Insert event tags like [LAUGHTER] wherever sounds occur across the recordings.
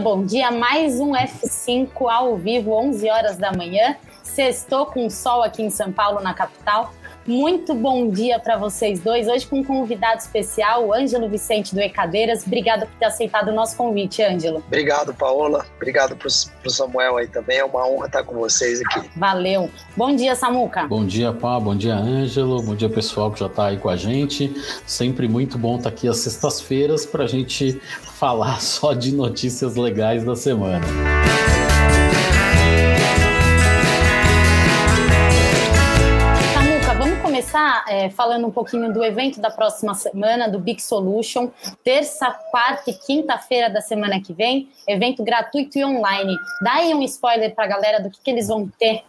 bom dia. Mais um F5 ao vivo, 11 horas da manhã. Sextou com sol aqui em São Paulo, na capital. Muito bom dia para vocês dois. Hoje com um convidado especial, o Ângelo Vicente do Ecadeiras. Obrigada por ter aceitado o nosso convite, Ângelo. Obrigado, Paola. Obrigado para o Samuel aí também. É uma honra estar com vocês aqui. Valeu. Bom dia, Samuca. Bom dia, Pá. Bom dia, Ângelo. Bom dia, pessoal que já está aí com a gente. Sempre muito bom estar aqui às sextas-feiras para a gente falar [LAUGHS] só de notícias legais da semana. Começar é, falando um pouquinho do evento da próxima semana, do Big Solution, terça, quarta e quinta-feira da semana que vem, evento gratuito e online. Dá aí um spoiler para a galera do que, que eles vão ter.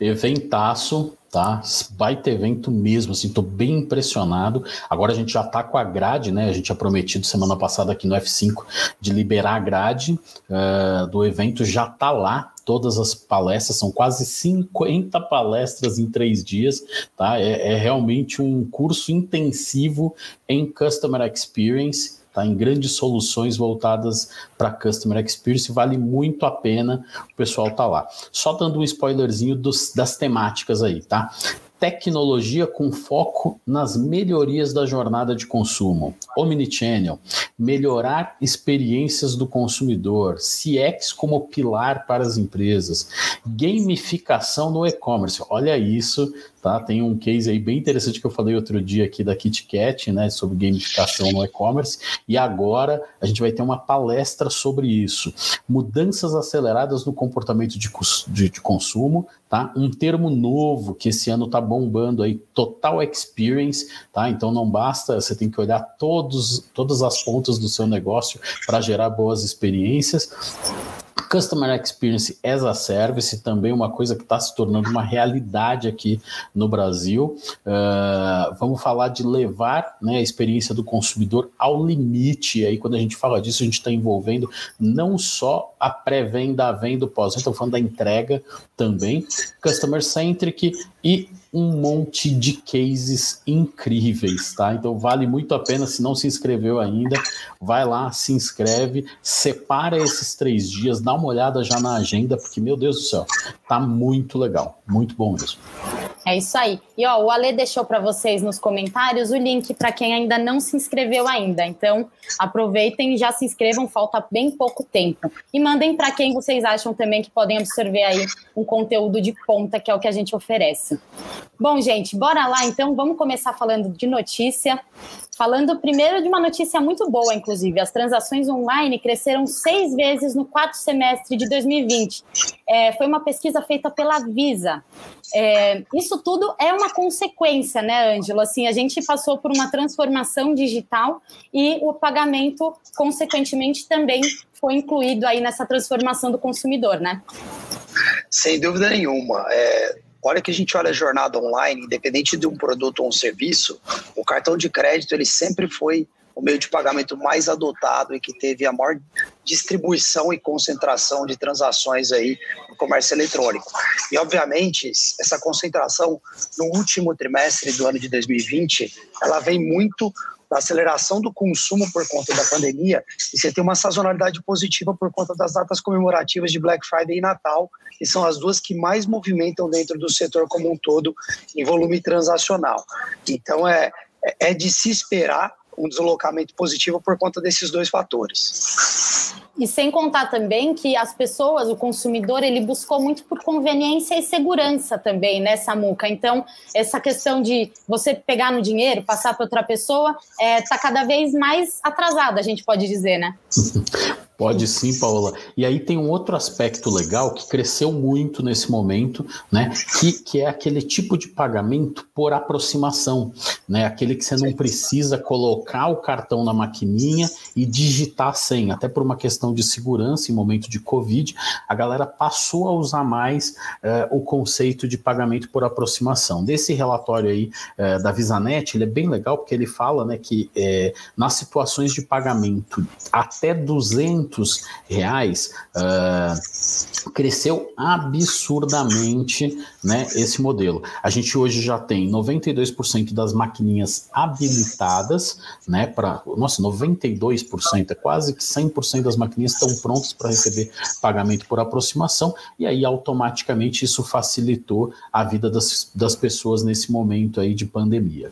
Eventaço, tá? Vai ter evento mesmo, assim, tô bem impressionado. Agora a gente já tá com a grade, né? A gente tinha prometido semana passada aqui no F5 de liberar a grade uh, do evento, já tá lá. Todas as palestras, são quase 50 palestras em três dias, tá? É, é realmente um curso intensivo em Customer Experience tá? em grandes soluções voltadas para Customer Experience, vale muito a pena o pessoal tá lá. Só dando um spoilerzinho dos, das temáticas aí, tá? Tecnologia com foco nas melhorias da jornada de consumo, Omnichannel, melhorar experiências do consumidor, CX como pilar para as empresas, gamificação no e-commerce. Olha isso, tá? Tem um case aí bem interessante que eu falei outro dia aqui da KitKat, né, sobre gamificação no e-commerce, e agora a gente vai ter uma palestra sobre isso. Mudanças aceleradas no comportamento de, de, de consumo, tá? Um termo novo que esse ano tá bombando aí, total experience, tá? Então não basta, você tem que olhar todos, todas as pontas do seu negócio para gerar boas experiências. Customer Experience as a Service, também uma coisa que está se tornando uma realidade aqui no Brasil. Uh, vamos falar de levar né, a experiência do consumidor ao limite. Aí, quando a gente fala disso, a gente está envolvendo não só a pré-venda, a venda, o pós-venda, estamos falando da entrega também, Customer Centric e um monte de cases incríveis, tá? Então vale muito a pena, se não se inscreveu ainda, vai lá, se inscreve, separa esses três dias, dá uma olhada já na agenda, porque, meu Deus do céu, tá muito legal, muito bom mesmo. É isso aí. E ó, o Ale deixou para vocês nos comentários o link para quem ainda não se inscreveu ainda. Então, aproveitem e já se inscrevam, falta bem pouco tempo. E mandem para quem vocês acham também que podem absorver aí um conteúdo de ponta, que é o que a gente oferece. Bom, gente, bora lá então, vamos começar falando de notícia. Falando primeiro de uma notícia muito boa, inclusive. As transações online cresceram seis vezes no quarto semestre de 2020. É, foi uma pesquisa feita pela Visa. É, isso tudo é uma consequência, né, Ângelo? Assim, a gente passou por uma transformação digital e o pagamento, consequentemente, também foi incluído aí nessa transformação do consumidor, né? Sem dúvida nenhuma. É, hora que a gente olha a jornada online, independente de um produto ou um serviço, o cartão de crédito ele sempre foi o meio de pagamento mais adotado e que teve a maior distribuição e concentração de transações aí no comércio eletrônico. E, obviamente, essa concentração no último trimestre do ano de 2020, ela vem muito da aceleração do consumo por conta da pandemia e você tem uma sazonalidade positiva por conta das datas comemorativas de Black Friday e Natal, que são as duas que mais movimentam dentro do setor como um todo em volume transacional. Então é, é de se esperar um deslocamento positivo por conta desses dois fatores. E sem contar também que as pessoas, o consumidor, ele buscou muito por conveniência e segurança também, né, Samuca? Então, essa questão de você pegar no dinheiro, passar para outra pessoa, está é, tá cada vez mais atrasada, a gente pode dizer, né? [LAUGHS] Pode sim, Paola. E aí tem um outro aspecto legal que cresceu muito nesse momento, né? Que, que é aquele tipo de pagamento por aproximação, né? Aquele que você não precisa colocar o cartão na maquininha e digitar a senha, até por uma questão de segurança em momento de Covid, a galera passou a usar mais uh, o conceito de pagamento por aproximação. Desse relatório aí uh, da Visanet, ele é bem legal porque ele fala, né, que uh, nas situações de pagamento até 200 tantos reais, uh, cresceu absurdamente né, esse modelo. A gente hoje já tem 92% das maquininhas habilitadas, né, para, nossa, 92%, é quase que 100% das maquininhas estão prontas para receber pagamento por aproximação, e aí automaticamente isso facilitou a vida das, das pessoas nesse momento aí de pandemia.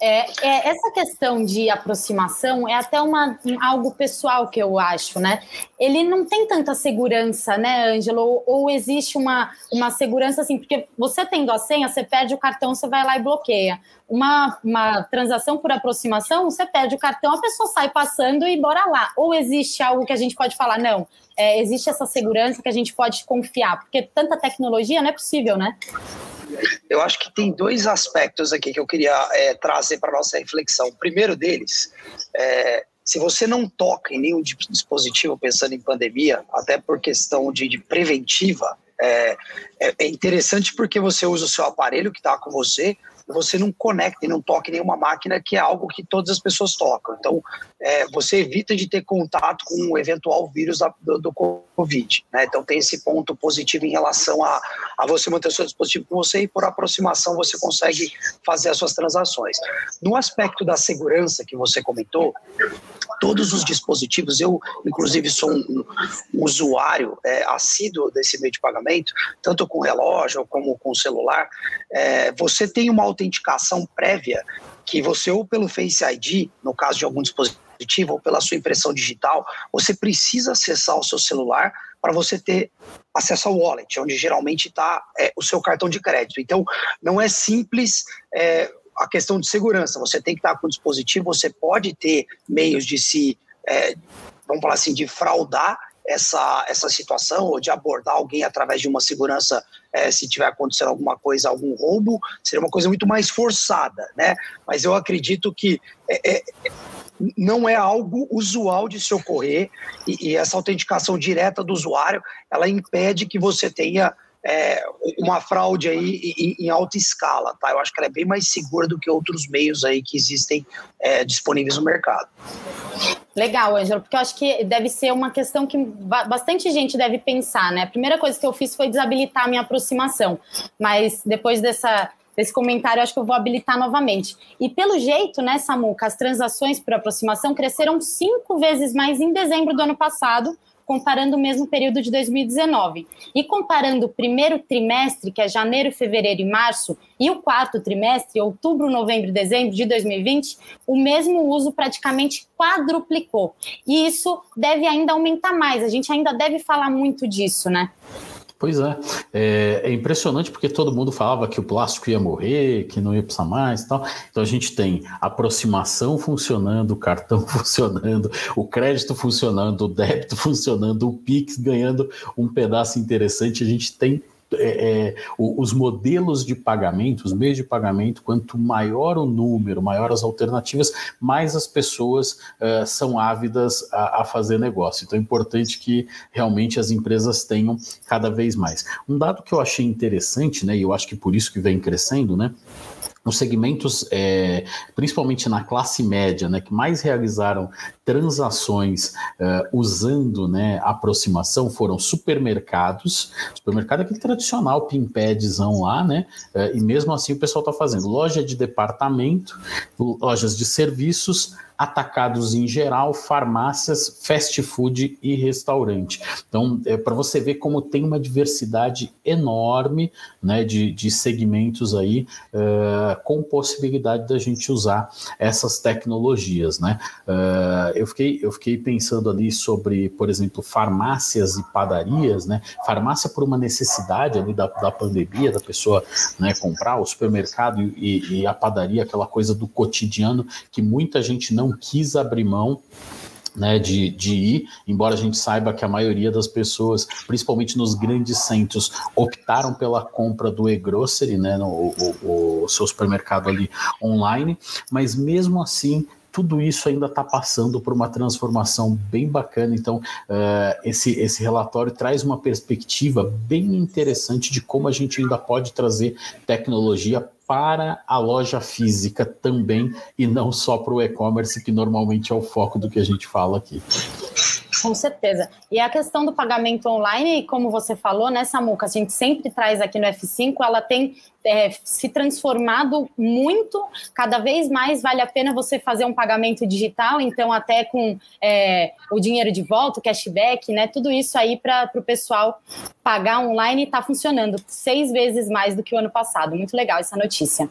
É, é, essa questão de aproximação é até uma, algo pessoal que eu acho, né? Ele não tem tanta segurança, né, Ângelo? Ou, ou, existe uma, uma segurança assim, porque você tendo a senha, você perde o cartão, você vai lá e bloqueia. Uma, uma transação por aproximação, você perde o cartão, a pessoa sai passando e bora lá. Ou existe algo que a gente pode falar, não, é, existe essa segurança que a gente pode confiar, porque tanta tecnologia não é possível, né? Eu acho que tem dois aspectos aqui que eu queria é, trazer para nossa reflexão. O primeiro deles, é, se você não toca em nenhum dispositivo pensando em pandemia, até por questão de, de preventiva, é, é, é interessante porque você usa o seu aparelho que está com você, você não conecta e não toca em nenhuma máquina, que é algo que todas as pessoas tocam. Então, é, você evita de ter contato com o eventual vírus da, do, do, Covid. Né? Então, tem esse ponto positivo em relação a, a você manter o seu dispositivo com você e, por aproximação, você consegue fazer as suas transações. No aspecto da segurança que você comentou, todos os dispositivos, eu, inclusive, sou um, um usuário é, assíduo desse meio de pagamento, tanto com relógio como com celular, é, você tem uma autenticação prévia que você ou pelo Face ID, no caso de algum dispositivo, ou pela sua impressão digital, você precisa acessar o seu celular para você ter acesso ao wallet, onde geralmente está é, o seu cartão de crédito. Então, não é simples é, a questão de segurança. Você tem que estar com o dispositivo, você pode ter meios de se, é, vamos falar assim, de fraudar essa, essa situação ou de abordar alguém através de uma segurança, é, se tiver acontecendo alguma coisa, algum roubo, seria uma coisa muito mais forçada, né? Mas eu acredito que é, é, não é algo usual de se ocorrer e, e, essa autenticação direta do usuário, ela impede que você tenha é, uma fraude aí em, em, alta escala, tá? Eu acho que ela é bem mais segura do que outros meios aí que existem é, disponíveis no mercado. Legal, Ângelo, porque eu acho que deve ser uma questão que bastante gente deve pensar, né? A primeira coisa que eu fiz foi desabilitar a minha aproximação, mas depois dessa, desse comentário, acho que eu vou habilitar novamente. E pelo jeito, né, Samuca, as transações por aproximação cresceram cinco vezes mais em dezembro do ano passado comparando o mesmo período de 2019. E comparando o primeiro trimestre, que é janeiro, fevereiro e março, e o quarto trimestre, outubro, novembro e dezembro de 2020, o mesmo uso praticamente quadruplicou. E isso deve ainda aumentar mais. A gente ainda deve falar muito disso, né? Pois é. é. é, impressionante porque todo mundo falava que o plástico ia morrer, que não ia precisar mais e tal. Então a gente tem aproximação funcionando, o cartão [LAUGHS] funcionando, o crédito funcionando, o débito [LAUGHS] funcionando, o Pix ganhando um pedaço interessante. A gente tem é, é, os modelos de pagamento, os meios de pagamento, quanto maior o número, maior as alternativas, mais as pessoas é, são ávidas a, a, fazer negócio. Então é importante que realmente as empresas tenham cada vez mais. Um dado que eu achei interessante, né, e eu acho que por isso que vem crescendo, né, nos segmentos, é, principalmente na classe média, né, que mais realizaram transações uh, usando né, aproximação foram supermercados, supermercado é aquele tradicional pimpadzão lá, né? Uh, e mesmo assim o pessoal está fazendo loja de departamento, lojas de serviços, atacados em geral, farmácias, fast food e restaurante. Então, é para você ver como tem uma diversidade enorme né, de, de segmentos aí uh, com possibilidade da gente usar essas tecnologias. Né? Uh, eu, fiquei, eu fiquei pensando ali sobre, por exemplo, farmácias e padarias, né? farmácia por uma necessidade ali da, da pandemia, da pessoa né, comprar, o supermercado e, e a padaria, aquela coisa do cotidiano que muita gente não quis abrir mão né, de, de ir, embora a gente saiba que a maioria das pessoas, principalmente nos grandes centros, optaram pela compra do e-grocery, né, no, o, o, seu supermercado ali online, mas mesmo assim tudo isso ainda está passando por uma transformação bem bacana. Então, uh, esse, esse relatório traz uma perspectiva bem interessante de como a gente ainda pode trazer tecnologia para a loja física também e não só para o e-commerce, que normalmente é o foco do que a gente fala aqui. Com certeza. E a questão do pagamento online, como você falou, né, Samuca, a gente sempre traz aqui no F5, ela tem é, se transformado muito, cada vez mais vale a pena você fazer um pagamento digital, então até com é, o dinheiro de volta, o cashback, né? Tudo isso aí para o pessoal pagar online está funcionando seis vezes mais do que o ano passado. Muito legal essa notícia.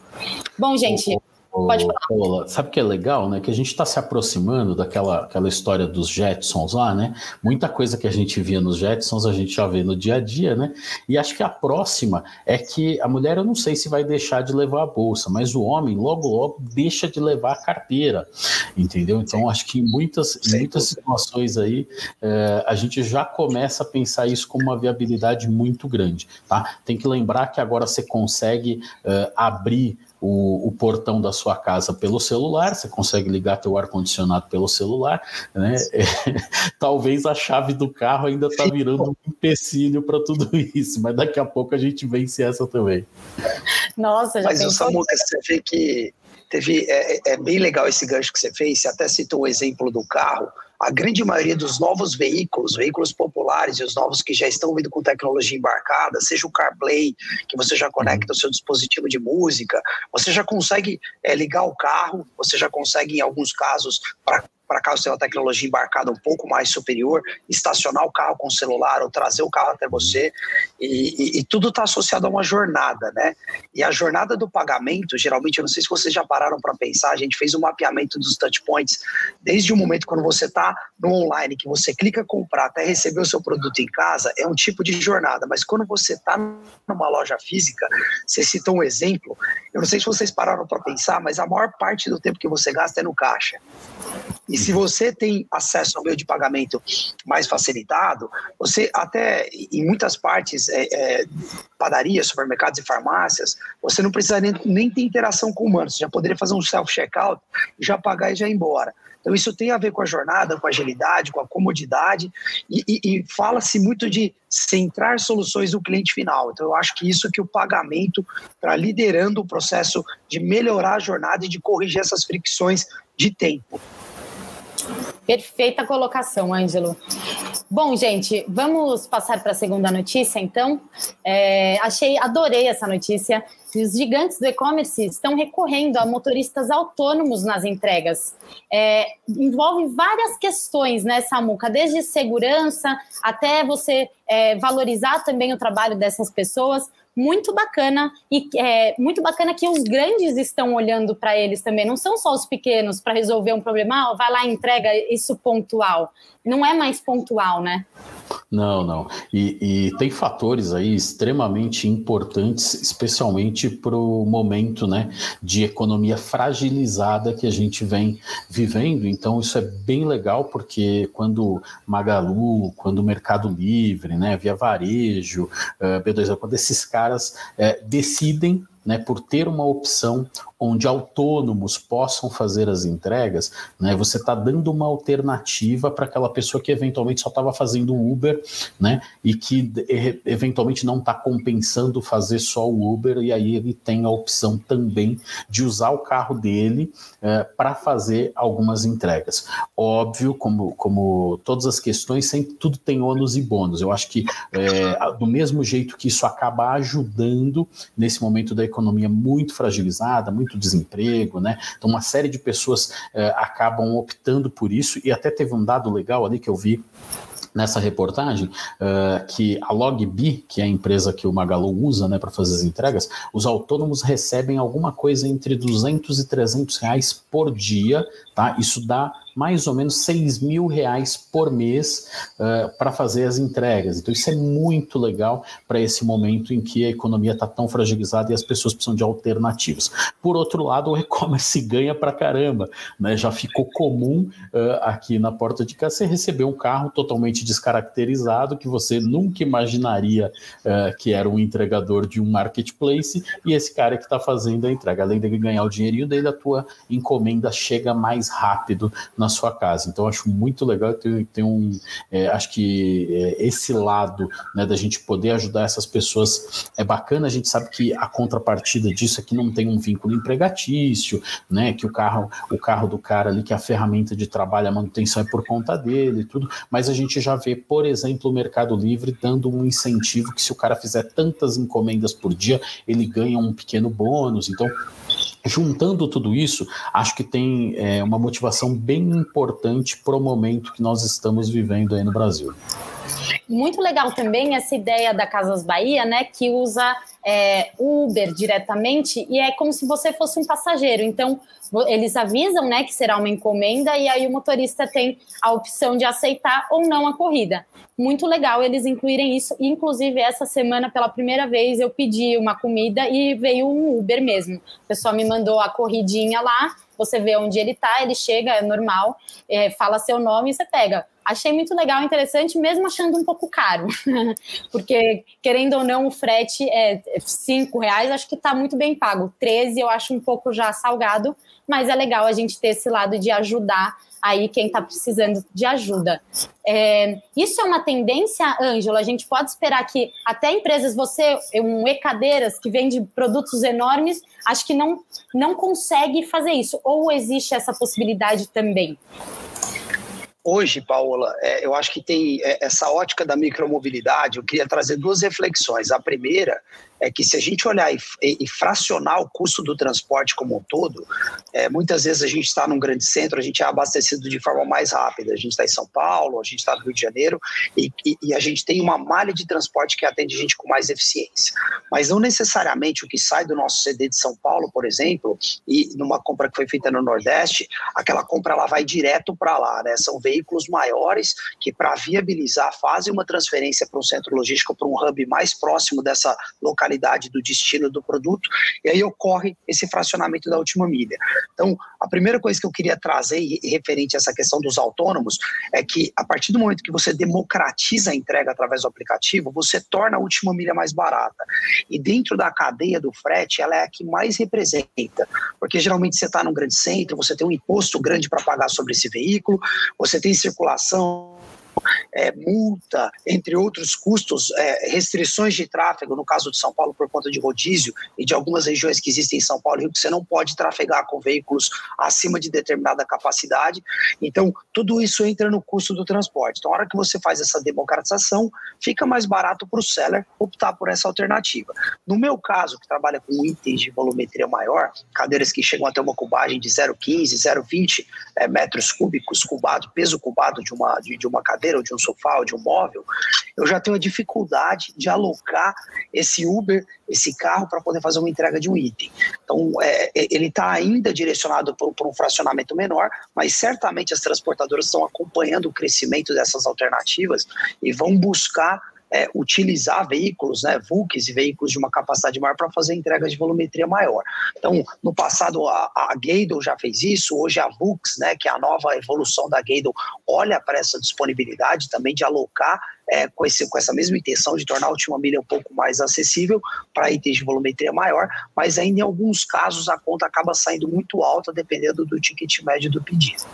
Bom, gente. Pode falar. Paula, sabe o que é legal, né? Que a gente está se aproximando daquela aquela história dos Jetsons lá, né? Muita coisa que a gente via nos Jetsons a gente já vê no dia a dia, né? E acho que a próxima é que a mulher, eu não sei se vai deixar de levar a bolsa, mas o homem logo logo deixa de levar a carteira, entendeu? Então acho que em muitas, em muitas situações aí é, a gente já começa a pensar isso como uma viabilidade muito grande, tá? Tem que lembrar que agora você consegue é, abrir o, o, portão da sua casa pelo celular, você consegue ligar teu ar-condicionado pelo celular, né? É, [LAUGHS] talvez a chave do carro ainda está virando um empecilho para tudo isso, mas daqui a pouco a gente vence essa também. Nossa, já Mas o Samuca, você vê que teve é, é, bem legal esse gancho que você fez, você até citou o exemplo do carro a grande maioria dos novos veículos, veículos populares e os novos que já estão vindo com tecnologia embarcada, seja o CarPlay, que você já conecta o seu dispositivo de música, você já consegue é, ligar o carro, você já consegue, em alguns casos, para para caso tenha uma tecnologia embarcada um pouco mais superior, estacionar o carro com o celular ou trazer o carro até você. E, e, e tudo está associado a uma jornada, né? E a jornada do pagamento, geralmente, eu não sei se vocês já pararam para pensar, a gente fez um mapeamento dos touch points, desde o momento quando você está no online, que você clica comprar até receber o seu produto em casa, é um tipo de jornada. Mas quando você está numa loja física, você citou um exemplo, eu não sei se vocês pararam para pensar, mas a maior parte do tempo que você gasta é no caixa. E se você tem acesso ao meio de pagamento mais facilitado, você até em muitas partes, é, é, padarias, supermercados e farmácias, você não precisa nem, nem ter interação com humanos. Você já poderia fazer um self-checkout, já pagar e já ir embora. Então, isso tem a ver com a jornada, com a agilidade, com a comodidade, e, e, e fala-se muito de centrar soluções no cliente final. Então, eu acho que isso que o pagamento está liderando o processo de melhorar a jornada e de corrigir essas fricções de tempo. Perfeita colocação, Ângelo. Bom, gente, vamos passar para a segunda notícia, então. É, achei, adorei essa notícia. Os gigantes do e-commerce estão recorrendo a motoristas autônomos nas entregas. É, envolve várias questões, né, Samuca? Desde segurança até você é, valorizar também o trabalho dessas pessoas muito bacana e é muito bacana que os grandes estão olhando para eles também. Não são só os pequenos para resolver um problema, ah, vai lá entrega isso pontual. Não é mais pontual, né? Não, não. E, e, tem fatores aí extremamente importantes, especialmente para o momento né, de economia fragilizada que a gente vem vivendo. Então, isso é bem legal, porque quando Magalu, quando Mercado Livre, né, Via Varejo, eh, B2, quando esses caras uh, decidem né, por ter uma opção onde autônomos possam fazer as entregas, né, você está dando uma alternativa para aquela pessoa que eventualmente só estava fazendo Uber, né, e que eventualmente não está compensando fazer só o Uber, e aí ele tem a opção também de usar o carro dele é, para fazer algumas entregas. Óbvio, como, como todas as questões, sempre tudo tem ônus e bônus. Eu acho que é, do mesmo jeito que isso acaba ajudando nesse momento da economia muito fragilizada, muito desemprego, né? Então, uma série de pessoas eh, acabam optando por isso, e até teve um dado legal ali que eu vi nessa reportagem uh, que a Logbi, que é a empresa que o Magalu usa né, para fazer as entregas, os autônomos recebem alguma coisa entre 200 e 300 reais por dia, tá? Isso dá mais ou menos 6 mil reais por mês uh, para fazer as entregas. Então, isso é muito legal para esse momento em que a economia está tão fragilizada e as pessoas precisam de alternativas. Por outro lado, o e-commerce [LAUGHS] ganha para caramba. Né? Já ficou comum uh, aqui na porta de casa você receber um carro totalmente descaracterizado que você nunca imaginaria uh, que era um entregador de um marketplace e esse cara que está fazendo a entrega. Além dele ganhar o dinheirinho dele, a tua encomenda chega mais rápido na na sua casa. Então, acho muito legal ter, ter um. É, acho que é, esse lado né, da gente poder ajudar essas pessoas é bacana. A gente sabe que a contrapartida disso aqui não tem um vínculo empregatício, né? Que o carro, o carro do cara ali, que a ferramenta de trabalho, a manutenção é por conta dele e tudo, mas a gente já vê, por exemplo, o Mercado Livre dando um incentivo que se o cara fizer tantas encomendas por dia, ele ganha um pequeno bônus. Então, juntando tudo isso, acho que tem é, uma motivação bem importante para o momento que nós estamos vivendo aí no Brasil. Muito legal também essa ideia da Casas Bahia, né, que usa é, Uber diretamente e é como se você fosse um passageiro. Então, eles avisam, né, que será uma encomenda e aí o motorista tem a opção de aceitar ou não a corrida muito legal eles incluírem isso. Inclusive, essa semana, pela primeira vez, eu pedi uma comida e veio um Uber mesmo. O pessoal me mandou a corridinha lá, você vê onde ele tá, ele chega, é normal, é, fala seu nome e você pega. Achei muito legal, interessante, mesmo achando um pouco caro, [LAUGHS] porque querendo ou não, o frete é cinco reais, acho que está muito bem pago. 13 eu acho um pouco já salgado, mas é legal a gente ter esse lado de ajudar aí quem está precisando de ajuda. É, isso é uma tendência, Ângela? A gente pode esperar que até empresas, você, um e-cadeiras que vende produtos enormes, acho que não, não consegue fazer isso. Ou existe essa possibilidade também? Hoje, Paola, é, eu acho que tem é, essa ótica da micromobilidade. Eu queria trazer duas reflexões. A primeira é que se a gente olhar e, e, fracionar o custo do transporte como um todo, é, muitas vezes a gente está num grande centro, a gente é abastecido de forma mais rápida. A gente está em São Paulo, a gente está no Rio de Janeiro e, e, e, a gente tem uma malha de transporte que atende a gente com mais eficiência. Mas não necessariamente o que sai do nosso CD de São Paulo, por exemplo, e numa compra que foi feita no Nordeste, aquela compra ela vai direto para lá, né? São veículos maiores que para viabilizar fazem uma transferência para um centro logístico, para um hub mais próximo dessa localidade localidade do destino do produto, e aí ocorre esse fracionamento da última milha. Então, a primeira coisa que eu queria trazer referente a essa questão dos autônomos é que a partir do momento que você democratiza a entrega através do aplicativo, você torna a última milha mais barata. E dentro da cadeia do frete, ela é a que mais representa, porque geralmente você está num grande centro, você tem um imposto grande para pagar sobre esse veículo, você tem circulação é, multa, entre outros custos, é, restrições de tráfego, no caso de São Paulo, por conta de rodízio e de algumas regiões que existem em São Paulo, Rio, que você não pode trafegar com veículos acima de determinada capacidade. Então, tudo isso entra no custo do transporte. Então, a hora que você faz essa democratização, fica mais barato para o seller optar por essa alternativa. No meu caso, que trabalha com itens de volumetria maior, cadeiras que chegam até uma cubagem de 0,15, 0,20 é, metros cúbicos, cubado, peso cubado de uma, de, de uma cadeira, ou de um sofá ou de um móvel, eu já tenho a dificuldade de alocar esse Uber, esse carro, para poder fazer uma entrega de um item. Então, é, é ele está ainda direcionado para um fracionamento menor, mas certamente as transportadoras estão acompanhando o crescimento dessas alternativas e vão buscar é, utilizar veículos, né, VUCs e veículos de uma capacidade maior para fazer entrega de volumetria maior. Então, no passado a, a já fez isso, hoje a VUCs, né, que é a nova evolução da Gadle, olha para essa disponibilidade também de alocar é, com, esse, com essa mesma intenção de tornar a última milha um pouco mais acessível para itens de volumetria maior, mas ainda em alguns casos a conta acaba saindo muito alta dependendo do ticket médio do pedido.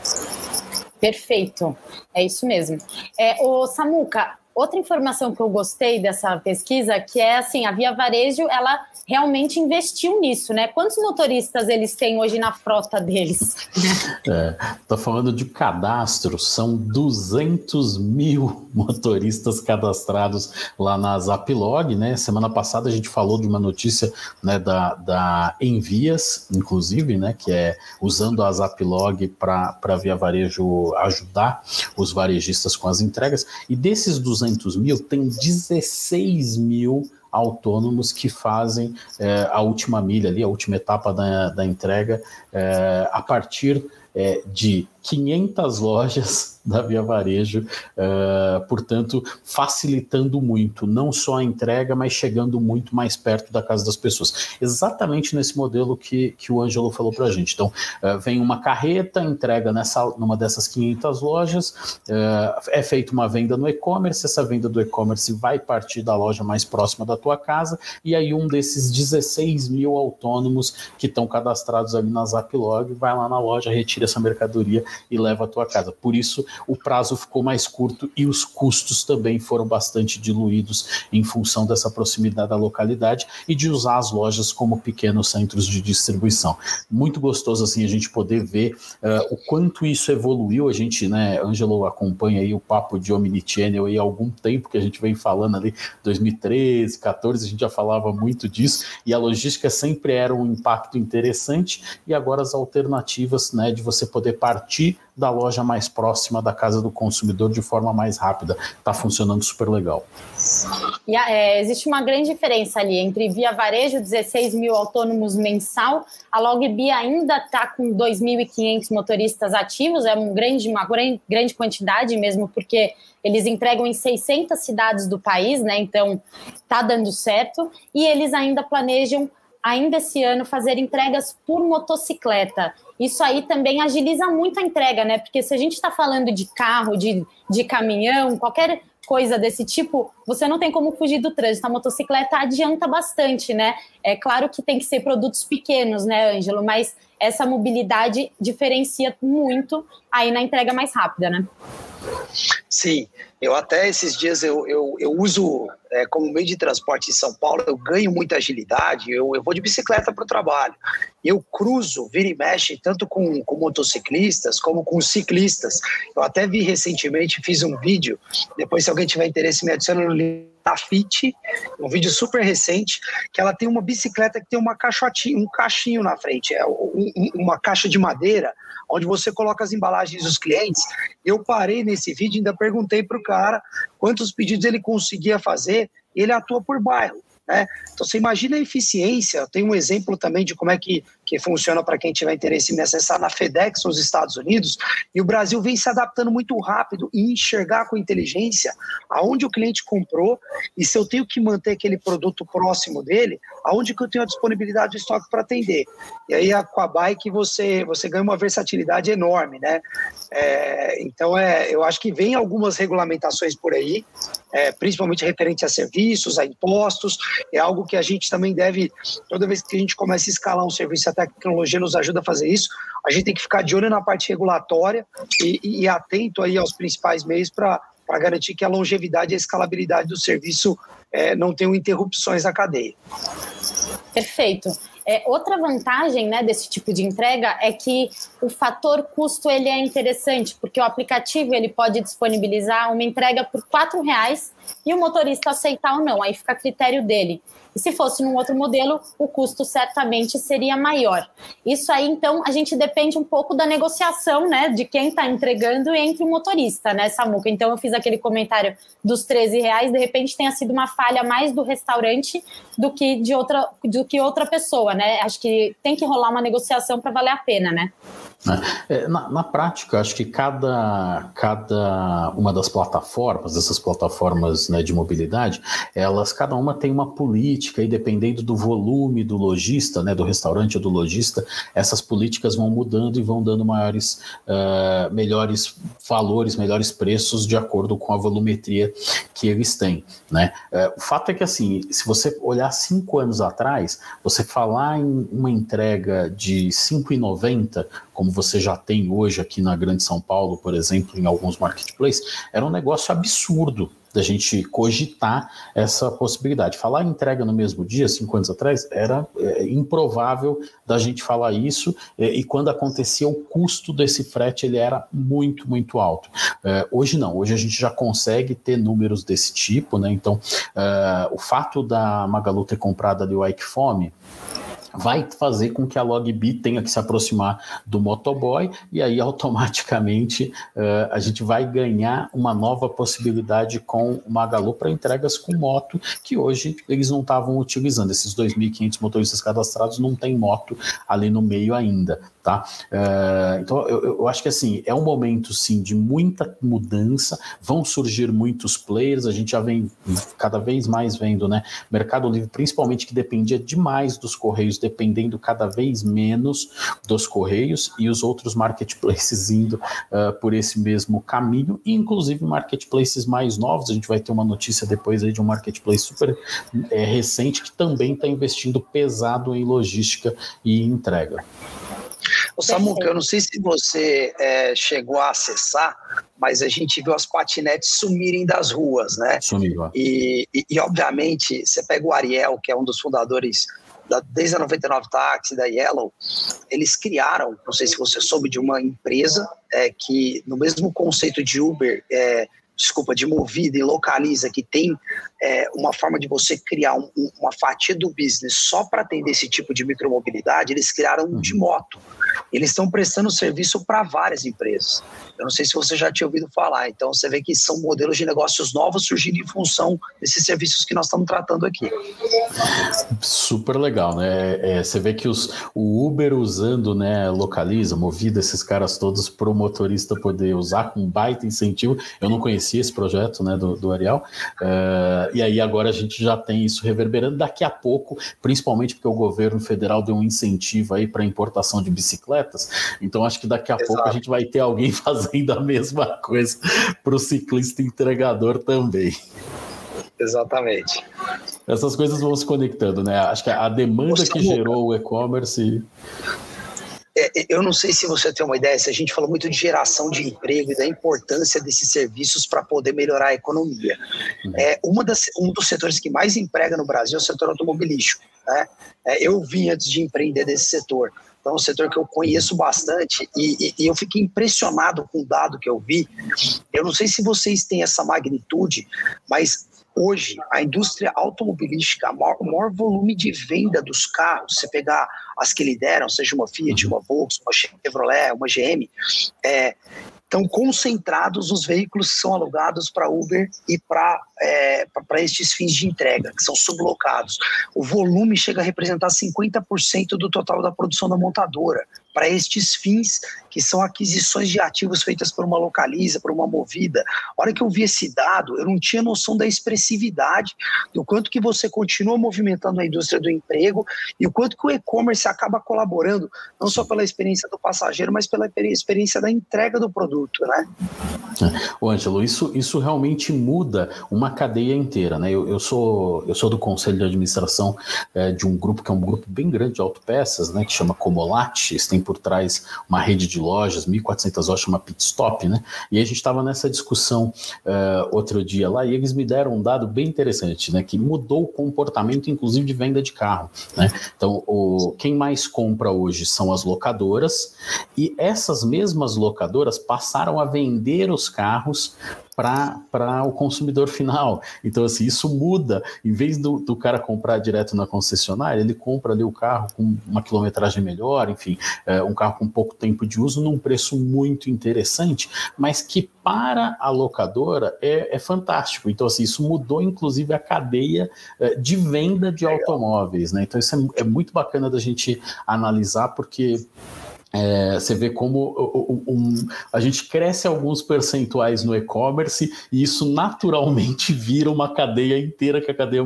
Perfeito, é isso mesmo. É, o Samuca, Outra informação que eu gostei dessa pesquisa, que é assim, a Via Varejo, ela realmente investiu nisso, né? Quantos motoristas eles têm hoje na frota deles? [LAUGHS] É, tá falando de cadastro, são 200 mil [LAUGHS] motoristas cadastrados lá na Zaplog, né? Semana passada a gente falou de uma notícia né, da, da Envias, inclusive, né? Que é usando a Zaplog para Via Varejo ajudar os varejistas com as entregas, e desses 200 200 mil, tem 16 mil autônomos que fazem é, a última milha ali, a última etapa da, da entrega, é, a partir é, de 500 lojas [LAUGHS] da Via Varejo, uh, portanto, facilitando muito, não só a entrega, mas chegando muito mais perto da casa das pessoas. Exatamente nesse modelo que, que o Ângelo falou para a gente. Então, uh, vem uma carreta, entrega nessa, numa dessas 500 lojas, uh, é feita uma venda no e-commerce, essa venda do e-commerce vai partir da loja mais próxima da tua casa, e aí um desses 16 mil autônomos que estão cadastrados ali na Zaplog vai lá na loja, retira essa mercadoria e leva à tua casa. Por isso, o prazo ficou mais curto e os custos também foram bastante diluídos em função dessa proximidade da localidade e de usar as lojas como pequenos centros de distribuição. Muito gostoso assim a gente poder ver uh, o quanto isso evoluiu. A gente, né, Ângelo acompanha aí o papo de Omnichannel aí há algum tempo que a gente vem falando ali, 2013, 14, a gente já falava muito disso e a logística sempre era um impacto interessante e agora as alternativas, né, de você poder partir da loja mais próxima da casa do consumidor de forma mais rápida. Está funcionando super legal. E, é, existe uma grande diferença ali entre Via Varejo, 16 mil autônomos mensal, a Logbi ainda está com 2.500 motoristas ativos, é um grande, uma grande quantidade mesmo, porque eles entregam em 600 cidades do país, né? Então está dando certo, e eles ainda planejam ainda esse ano fazer entregas por motocicleta. Isso aí também agiliza muito a entrega, né? Porque se a gente está falando de carro, de, de caminhão, qualquer coisa desse tipo, você não tem como fugir do trânsito. A motocicleta adianta bastante, né? É claro que tem que ser produtos pequenos, né, Ângelo? Mas essa mobilidade diferencia muito aí na entrega mais rápida, né? Sim, eu até esses dias eu, eu, eu uso é, como meio de transporte em São Paulo, eu ganho muita agilidade, eu, eu vou de bicicleta para o trabalho. Eu cruzo, vira e mexe, tanto com, com motociclistas como com ciclistas. Eu até vi recentemente, fiz um vídeo, depois se alguém tiver interesse me adiciona no link da Fit, um vídeo super recente, que ela tem uma bicicleta que tem uma caixotinha, um caixinho na frente, é uma caixa de madeira, onde você coloca as embalagens dos clientes. Eu parei nesse vídeo e ainda perguntei para o cara quantos pedidos ele conseguia fazer, e ele atua por bairro. Né? Então você imagina a eficiência. Tem um exemplo também de como é que, que funciona para quem tiver interesse em acessar na FedEx nos Estados Unidos. E o Brasil vem se adaptando muito rápido e enxergar com inteligência aonde o cliente comprou e se eu tenho que manter aquele produto próximo dele, aonde que eu tenho a disponibilidade de estoque para atender. E aí com a bike você você ganha uma versatilidade enorme, né? É, então é, eu acho que vem algumas regulamentações por aí, é, principalmente referente a serviços, a impostos é algo que a gente também deve, toda vez que a gente começa a escalar um serviço, a tecnologia nos ajuda a fazer isso, a gente tem que ficar de olho na parte regulatória e, e atento aí aos principais meios para garantir que a longevidade e a escalabilidade do serviço é, não tenham interrupções na cadeia. Perfeito. É, outra vantagem né, desse tipo de entrega é que o fator custo ele é interessante, porque o aplicativo ele pode disponibilizar uma entrega por R$ reais e o motorista aceitar ou não, aí fica a critério dele. E se fosse num outro modelo, o custo certamente seria maior. Isso aí, então, a gente depende um pouco da negociação, né, de quem está entregando entre o motorista, né, Samuca? Então, eu fiz aquele comentário dos 13 reais, de repente tenha sido uma falha mais do restaurante do que de outra, do que outra pessoa, né? Acho que tem que rolar uma negociação para valer a pena, né? Né? É, na, na, prática, acho que cada, cada uma das plataformas, essas plataformas né, de mobilidade, elas cada uma tem uma política e dependendo do volume do lojista, né, do restaurante ou do lojista, essas políticas vão mudando e vão dando maiores, uh, melhores valores, melhores preços de acordo com a volumetria que eles têm. Né? Uh, o fato é que assim, se você olhar cinco anos atrás, você falar em uma entrega de 5,90 como você já tem hoje aqui na Grande São Paulo, por exemplo, em alguns marketplaces, era um negócio absurdo da gente cogitar essa possibilidade. Falar entrega no mesmo dia, cinco anos atrás, era é, improvável da gente falar isso, é, e quando acontecia, o custo desse frete ele era muito, muito alto. É, hoje não, hoje a gente já consegue ter números desse tipo, né? Então, é, o fato da Magalu ter comprado ali o Ike Fome, vai fazer com que a Logbi tenha que se aproximar do motoboy e aí [LAUGHS] automaticamente uh, a gente vai ganhar uma nova possibilidade com o Magalu para entregas com moto que hoje eles não estavam utilizando. Esses 2.500 motoristas cadastrados não tem moto ali no meio ainda. Tá? Uh, então, eu, eu, acho que assim, é um momento sim de muita mudança, vão surgir muitos players, a gente já vem cada vez mais vendo, né? Mercado Livre, principalmente que dependia demais dos Correios, dependendo cada vez menos dos Correios, e os outros marketplaces indo uh, por esse mesmo caminho, e inclusive marketplaces mais novos. A gente vai ter uma notícia depois aí de um marketplace super é, recente que também está investindo pesado em logística e entrega. O Samuca, eu não sei se você é, chegou a acessar, mas a gente viu as patinetes sumirem das ruas, né? Sumiram. E, e, e, obviamente, você pega o Ariel, que é um dos fundadores da, desde a 99 Taxi, da Yellow, eles criaram, não sei se você soube, de uma empresa é, que, no mesmo conceito de Uber, é, desculpa, de Movida e Localiza, que tem é, uma forma de você criar um, uma fatia do business só para atender esse tipo de micromobilidade, eles criaram um de uhum. moto. Eles estão prestando serviço para várias empresas. Eu não sei se você já tinha ouvido falar. Então, você vê que são modelos de negócios novos surgindo em função desses serviços que nós estamos tratando aqui. Super legal, né? É, você vê que os, o Uber usando, né, localiza, movida esses caras todos para o motorista poder usar com baita incentivo. Eu não conhecia esse projeto, né, do, do Ariel. Uh, e aí agora a gente já tem isso reverberando. Daqui a pouco, principalmente porque o governo federal deu um incentivo aí para importação de Então acho que daqui a Exato. pouco a gente vai ter alguém [LAUGHS] fazendo a mesma coisa para o ciclista entregador também. Exatamente. Essas coisas vão se conectando, né? Acho que a demanda que gerou o e-commerce é, eu não sei se você tem uma ideia, se a gente falou muito de geração de emprego e da importância desses serviços para poder melhorar a economia. Uhum. É, uma das, um dos setores que mais emprega no Brasil é o setor automobilístico. Né? É, eu vim antes de empreender desse setor. Então, é um setor que eu conheço bastante e, e, e, eu fiquei impressionado com o dado que eu vi. Eu não sei se vocês têm essa magnitude, mas Hoje, a indústria automobilística, o maior, maior, volume de venda dos carros, você pegar as que lideram, seja uma Fiat, uhum. uma Volkswagen, uma Chevrolet, uma GM, é, estão concentrados os veículos que são alugados para Uber e para é, estes fins de entrega, que são sublocados. O volume chega a representar 50% do total da produção da montadora para estes fins, que são aquisições de ativos feitas por uma localiza, por uma movida. A hora que eu vi esse dado, eu não tinha noção da expressividade, do quanto que você continua movimentando a indústria do emprego e o quanto que o e-commerce acaba colaborando, não só pela experiência do passageiro, mas pela experiência da entrega do produto, né? O Ângelo, isso, isso realmente muda uma cadeia inteira, né? Eu, eu, sou, eu sou do conselho de administração é, de um grupo que é um grupo bem grande de autopeças, né? Que chama Comolate, tem por trás uma rede de lojas, 1.400 lojas, chama Pitstop, né? E a gente estava nessa discussão uh, outro dia lá e eles me deram um dado bem interessante, né? Que mudou o comportamento, inclusive, de venda de carro, né? Então, o, quem mais compra hoje são as locadoras e essas mesmas locadoras passaram a vender os carros para o consumidor final. Então, assim, isso muda. Em vez do, do cara comprar direto na concessionária, ele compra ali o carro com uma quilometragem melhor, enfim, é, um carro com pouco tempo de uso, num preço muito interessante, mas que para a locadora é, é fantástico. Então, assim, isso mudou, inclusive, a cadeia é, de venda de automóveis, né? Então, isso é, é muito bacana da gente analisar, porque é, você vê como um, a gente cresce alguns percentuais no e-commerce e isso naturalmente [LAUGHS] vira uma cadeia inteira, que a cadeia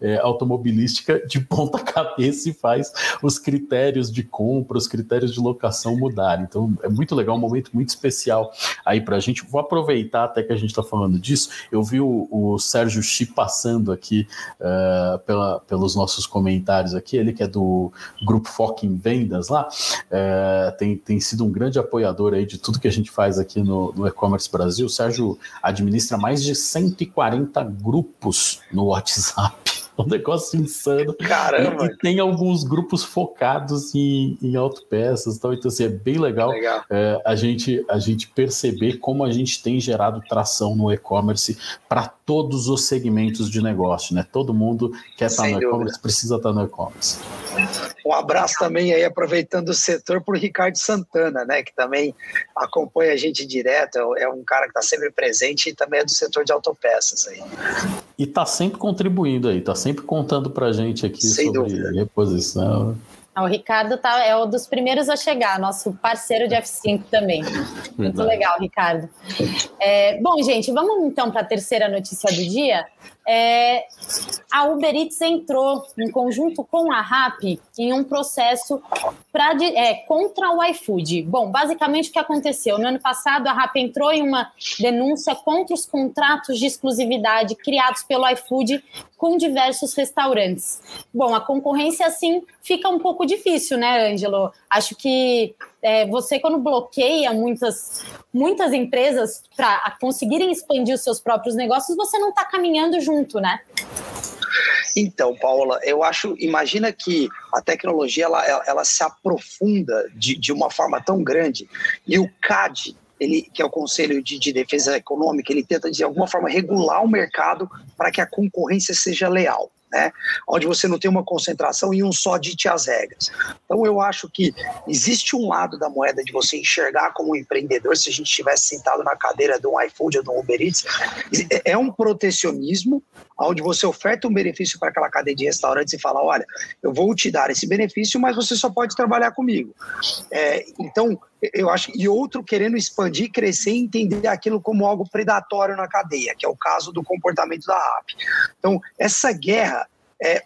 é, automobilística de ponta [LAUGHS] cabeça e faz os critérios de compra, os critérios de locação mudarem. Então é muito legal, um momento muito especial aí para a gente. Vou aproveitar até que a gente está falando disso. Eu vi o, o Sérgio Chi passando aqui uh, pela, pelos nossos comentários aqui, ele que é do grupo Foco em Vendas lá. Uh, tem, tem sido um grande apoiador aí de tudo que a gente faz aqui no, no e-commerce Brasil. O Sérgio administra mais de 140 grupos no WhatsApp. [LAUGHS] um negócio insano. Caramba! E, e, tem alguns grupos focados em, em autopeças, então, então assim, é bem legal, legal. É, a, gente, a gente perceber como a gente tem gerado tração no e-commerce para todos os segmentos de negócio, né? Todo mundo quer estar no e-commerce, precisa estar no e-commerce. Um abraço também aí, aproveitando o setor, para o Ricardo Santana, né? Que também acompanha a gente direto, é um cara que está sempre presente e também é do setor de autopeças aí. E está sempre contribuindo aí, está sempre contando para a gente aqui Sem sobre dúvida. reposição. O Ricardo tá, é um dos primeiros a chegar, nosso parceiro de F5 também. [LAUGHS] Muito legal, Ricardo. É, bom, gente, vamos então para a terceira notícia do dia. É, a Uber Eats entrou em conjunto com a RAP em um processo pra, é, contra o iFood. Bom, basicamente o que aconteceu? No ano passado, a RAP entrou em uma denúncia contra os contratos de exclusividade criados pelo iFood com diversos restaurantes. Bom, a concorrência assim fica um pouco difícil, né, Ângelo? Acho que é, você quando bloqueia muitas, muitas empresas para conseguirem expandir os seus próprios negócios, você não está caminhando junto, né? Então, Paula, eu acho, imagina que a tecnologia ela, ela, se aprofunda de, de uma forma tão grande e o CAD, ele, que é o Conselho de, de, Defesa Econômica, ele tenta de alguma forma regular o mercado para que a concorrência seja leal né? Onde você não tem uma concentração e um só dite as regras. Então eu acho que existe um lado da moeda de você enxergar como empreendedor, se a gente estivesse sentado na cadeira de um iFood ou de um Uber Eats, é um protecionismo onde você oferta um benefício para aquela cadeia de restaurantes e fala, olha, eu vou te dar esse benefício, mas você só pode trabalhar comigo. É, então, eu acho, e outro querendo expandir, crescer e entender aquilo como algo predatório na cadeia, que é o caso do comportamento da RAP. Então, essa guerra, é,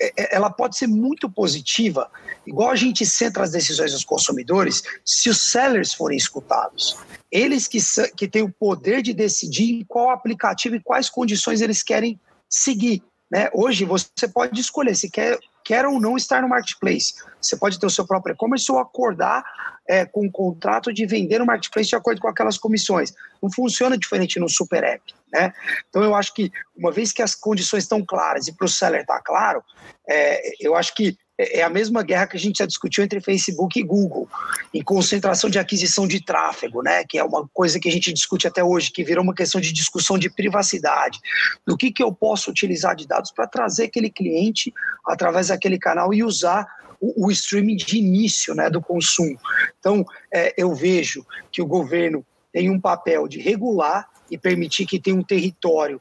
é, é, ela pode ser muito positiva, igual a gente centra as decisões dos consumidores, se os sellers forem escutados. Eles que, que têm o poder de decidir qual aplicativo e quais condições eles querem seguir. Né? Hoje você pode escolher se quer, quer ou não estar no marketplace. Você pode ter o seu próprio e-commerce ou acordar é, com um contrato de vender no marketplace de acordo com aquelas comissões. Não funciona diferente no super app. Né? Então eu acho que uma vez que as condições estão claras e para o seller está claro, é, eu acho que é a mesma guerra que a gente já discutiu entre Facebook e Google, em concentração de aquisição de tráfego, né? que é uma coisa que a gente discute até hoje, que virou uma questão de discussão de privacidade. Do que, que eu posso utilizar de dados para trazer aquele cliente através daquele canal e usar o, o streaming de início né, do consumo. Então, é, eu vejo que o governo tem um papel de regular e permitir que tenha um território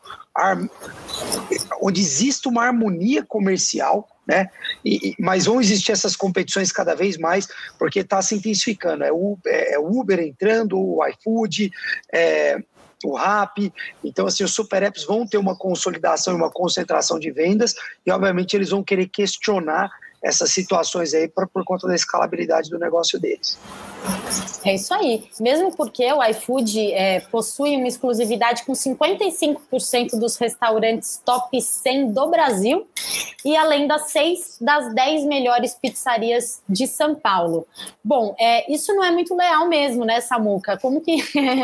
onde exista uma harmonia comercial, né? E, mas vão existir essas competições cada vez mais, porque está se intensificando. É o, é, é Uber entrando, o iFood, é, o Rap. Então, assim, os super apps vão ter uma consolidação e uma concentração de vendas, e obviamente eles vão querer questionar essas situações aí por, por conta da escalabilidade do negócio deles. É isso aí. Mesmo porque o iFood é, possui uma exclusividade com 55% dos restaurantes top 100 do Brasil e além das seis das 10 melhores pizzarias de São Paulo. Bom, é, isso não é muito leal mesmo, né, Samuca? Como que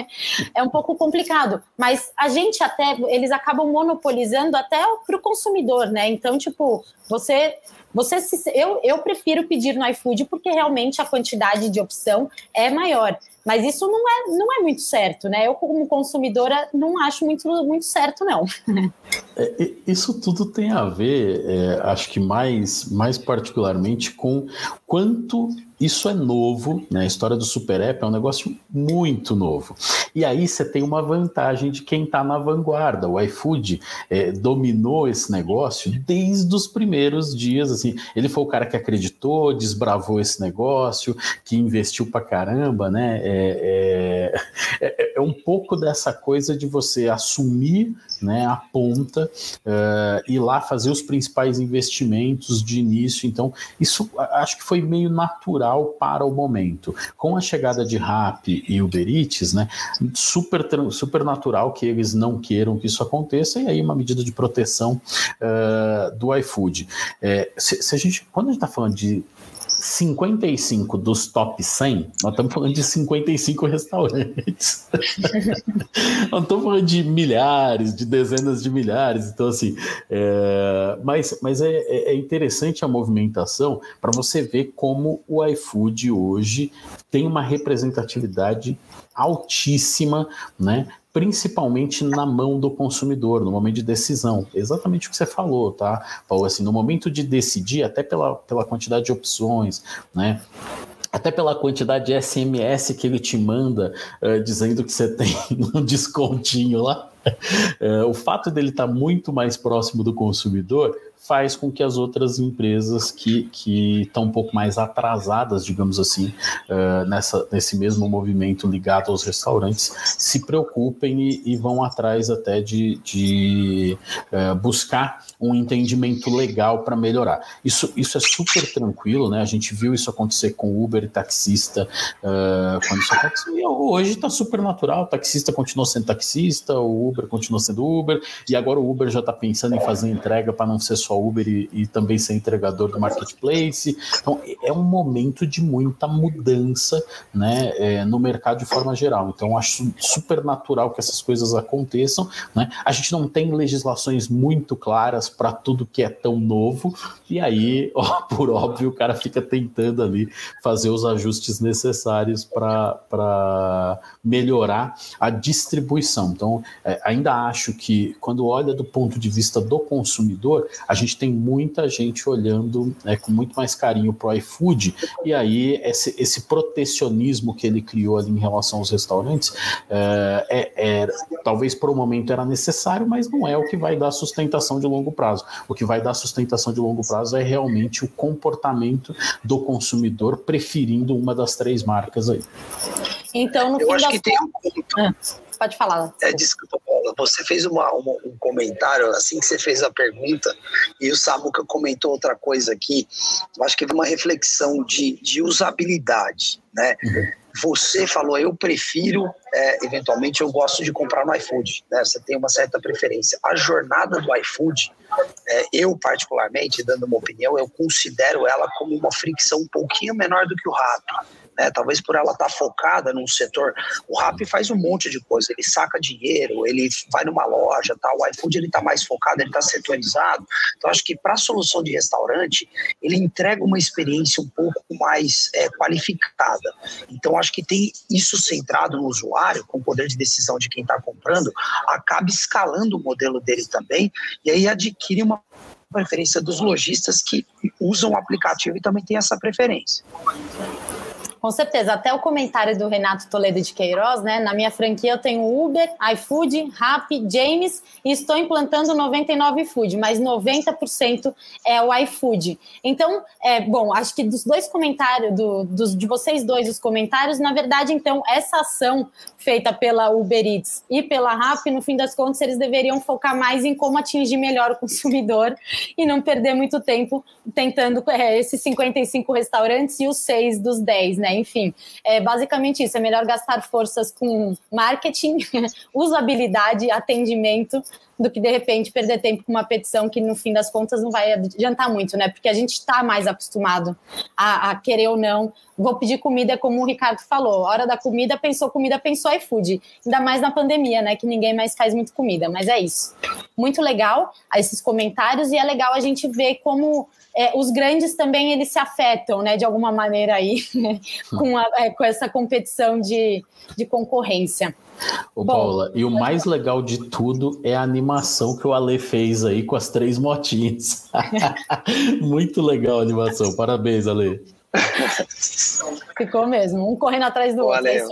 [LAUGHS] é um pouco complicado. Mas a gente até, eles acabam monopolizando até para o consumidor, né? Então, tipo, você você se, eu, eu prefiro pedir no iFood porque realmente a quantidade de opção é maior. Mas isso não é, não é muito certo, né? Eu, como consumidora, não acho muito, muito certo, não. É, isso tudo tem a ver, é, acho que mais, mais particularmente, com quanto isso é novo, né? A história do Super App é um negócio muito novo. E aí você tem uma vantagem de quem está na vanguarda. O iFood é, dominou esse negócio desde os primeiros dias. Assim, ele foi o cara que acreditou, desbravou esse negócio, que investiu pra caramba, né? É, é, é, é um pouco dessa coisa de você assumir né, a ponta uh, e lá fazer os principais investimentos de início. Então, isso acho que foi meio natural para o momento. Com a chegada de Rap e Uber Eats, né, super, super natural que eles não queiram que isso aconteça, e aí uma medida de proteção uh, do iFood. É, se, se, a gente, quando a gente está falando de 55 dos top 100, nós estamos falando de 55 restaurantes. [LAUGHS] não estamos falando de milhares, de dezenas de milhares. Então, assim, é... mas, mas é, é, é interessante a movimentação para você ver como o iFood hoje tem uma representatividade altíssima, né? Principalmente na mão do consumidor, no momento de decisão. Exatamente o que você falou, tá, Paulo? Assim, no momento de decidir, até pela, pela quantidade de opções, né? até pela quantidade de SMS que ele te manda uh, dizendo que você [LAUGHS] tem um descontinho lá, uh, [LAUGHS] o fato dele estar tá muito mais próximo do consumidor faz com que as outras empresas que estão um pouco mais atrasadas, digamos assim, uh, nessa, nesse mesmo movimento ligado aos restaurantes, se preocupem e, e vão atrás até de, de uh, buscar um entendimento legal para melhorar. Isso, isso é super tranquilo, né? A gente viu isso acontecer com Uber e taxista uh, quando isso aconteceu. Hoje está super natural, o taxista continua sendo taxista, o Uber continua sendo Uber, e agora o Uber já está pensando em fazer entrega para não ser só Uber e, e também ser entregador do marketplace. Então, é um momento de muita mudança né, é, no mercado de forma geral. Então, acho super natural que essas coisas aconteçam. Né? A gente não tem legislações muito claras para tudo que é tão novo, e aí, [LAUGHS] ó, por óbvio, o cara fica tentando ali fazer os ajustes necessários para melhorar a distribuição. Então, é, ainda acho que quando olha do ponto de vista do consumidor, a gente tem muita gente olhando né, com muito mais carinho para o iFood, e aí esse, esse protecionismo que ele criou ali em relação aos restaurantes, é, é, é, talvez por um momento era necessário, mas não é o que vai dar sustentação de longo prazo. O que vai dar sustentação de longo prazo é realmente o comportamento do consumidor preferindo uma das três marcas aí. Então, no Eu fim acho das que tem um contas... Ah, pode falar. É, desculpa, Paula, você fez uma, uma- um comentário assim que você fez a pergunta e o Samuca comentou outra coisa aqui. Eu acho que é uma reflexão de, de usabilidade, né? Você falou, eu prefiro, é, eventualmente eu gosto de comprar no iFood, né? Você tem uma certa preferência. A jornada do iFood, é, eu particularmente, dando uma opinião, eu considero ela como uma fricção um pouquinho menor do que o Rappi. Né? Talvez por ela estar focada num setor. O Rappi faz um monte de coisa, ele saca dinheiro, ele vai numa loja, tal. o iFood ele está mais focado, ele está setorizado. Então, acho que para a solução de restaurante, ele entrega uma experiência um pouco mais é, qualificada. Então, acho que tem isso centrado no usuário, com o poder de decisão de quem está comprando, acaba escalando o modelo dele também, e aí adquire uma preferência dos lojistas que usam o aplicativo e também tem essa preferência. Com certeza, até o comentário do Renato Toledo de Queiroz, né? Na minha franquia eu tenho Uber, iFood, Rappi, James e estou implantando 99 Food, mas 90% é o iFood. Então, é bom, acho que dos dois comentários, do, dos, de vocês dois, os comentários, na verdade, então, essa ação feita pela Uber Eats e pela Rappi, no fim das contas, eles deveriam focar mais em como atingir melhor o consumidor e não perder muito tempo tentando é, esses 55 restaurantes e os seis dos 10, né? Enfim, é basicamente isso. É melhor gastar forças com marketing, [LAUGHS] usabilidade, atendimento, do que de repente perder tempo com uma petição que no fim das contas não vai adiantar muito, né? Porque a gente está mais acostumado a, a, querer ou não. Vou pedir comida, como o Ricardo falou. Hora da comida, pensou comida, pensou iFood. Ainda mais na pandemia, né? Que ninguém mais faz muito comida, mas é isso. Muito legal esses comentários e é legal a gente ver como é, os grandes também eles se afetam, né, de alguma maneira aí, [LAUGHS] com, a, é, com essa competição de, de concorrência. Ô, Bom, Paula, e o mais legal de tudo é a animação que o Ale fez aí com as três motinhas. [LAUGHS] Muito legal a animação. Parabéns, Ale. [LAUGHS] Ficou mesmo, um correndo atrás do outro. É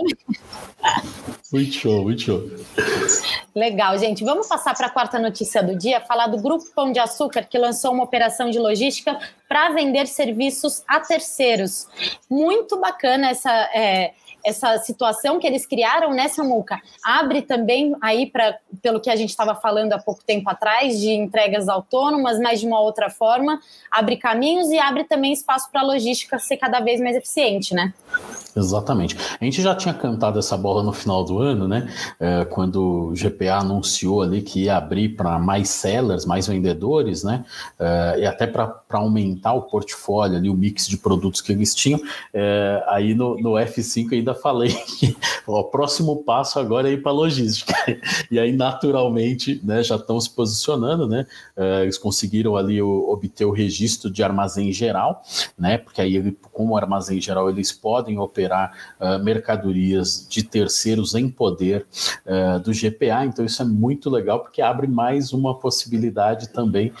muito show, muito show. Legal, gente. Vamos passar para a quarta notícia do dia, falar do Grupo Pão de Açúcar, que lançou uma operação de logística para vender serviços a terceiros. Muito bacana essa. É, essa situação que eles criaram nessa muca abre também aí para pelo que a gente estava falando há pouco tempo atrás de entregas autônomas, mas de uma outra forma, abre caminhos e abre também espaço para a logística ser cada vez mais eficiente, né? Exatamente. A gente já tinha cantado essa bola no final do ano, né? É, quando o GPA anunciou ali que ia abrir para mais sellers, mais vendedores, né? É, e até para aumentar o portfólio ali, o mix de produtos que eles tinham. É, aí no, no, F5 ainda falei que o próximo passo agora é ir para logística. E aí, naturalmente, né, já estão se posicionando, né? É, eles conseguiram ali obter o registro de armazém geral, né? Porque aí, como armazém geral, eles podem operar uh, mercadorias de terceiros em poder uh, do GPA. Então, isso é muito legal, porque abre mais uma possibilidade também.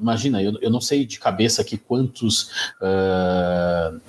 Imagina, eu, eu, não sei de cabeça aqui quantos. Uh,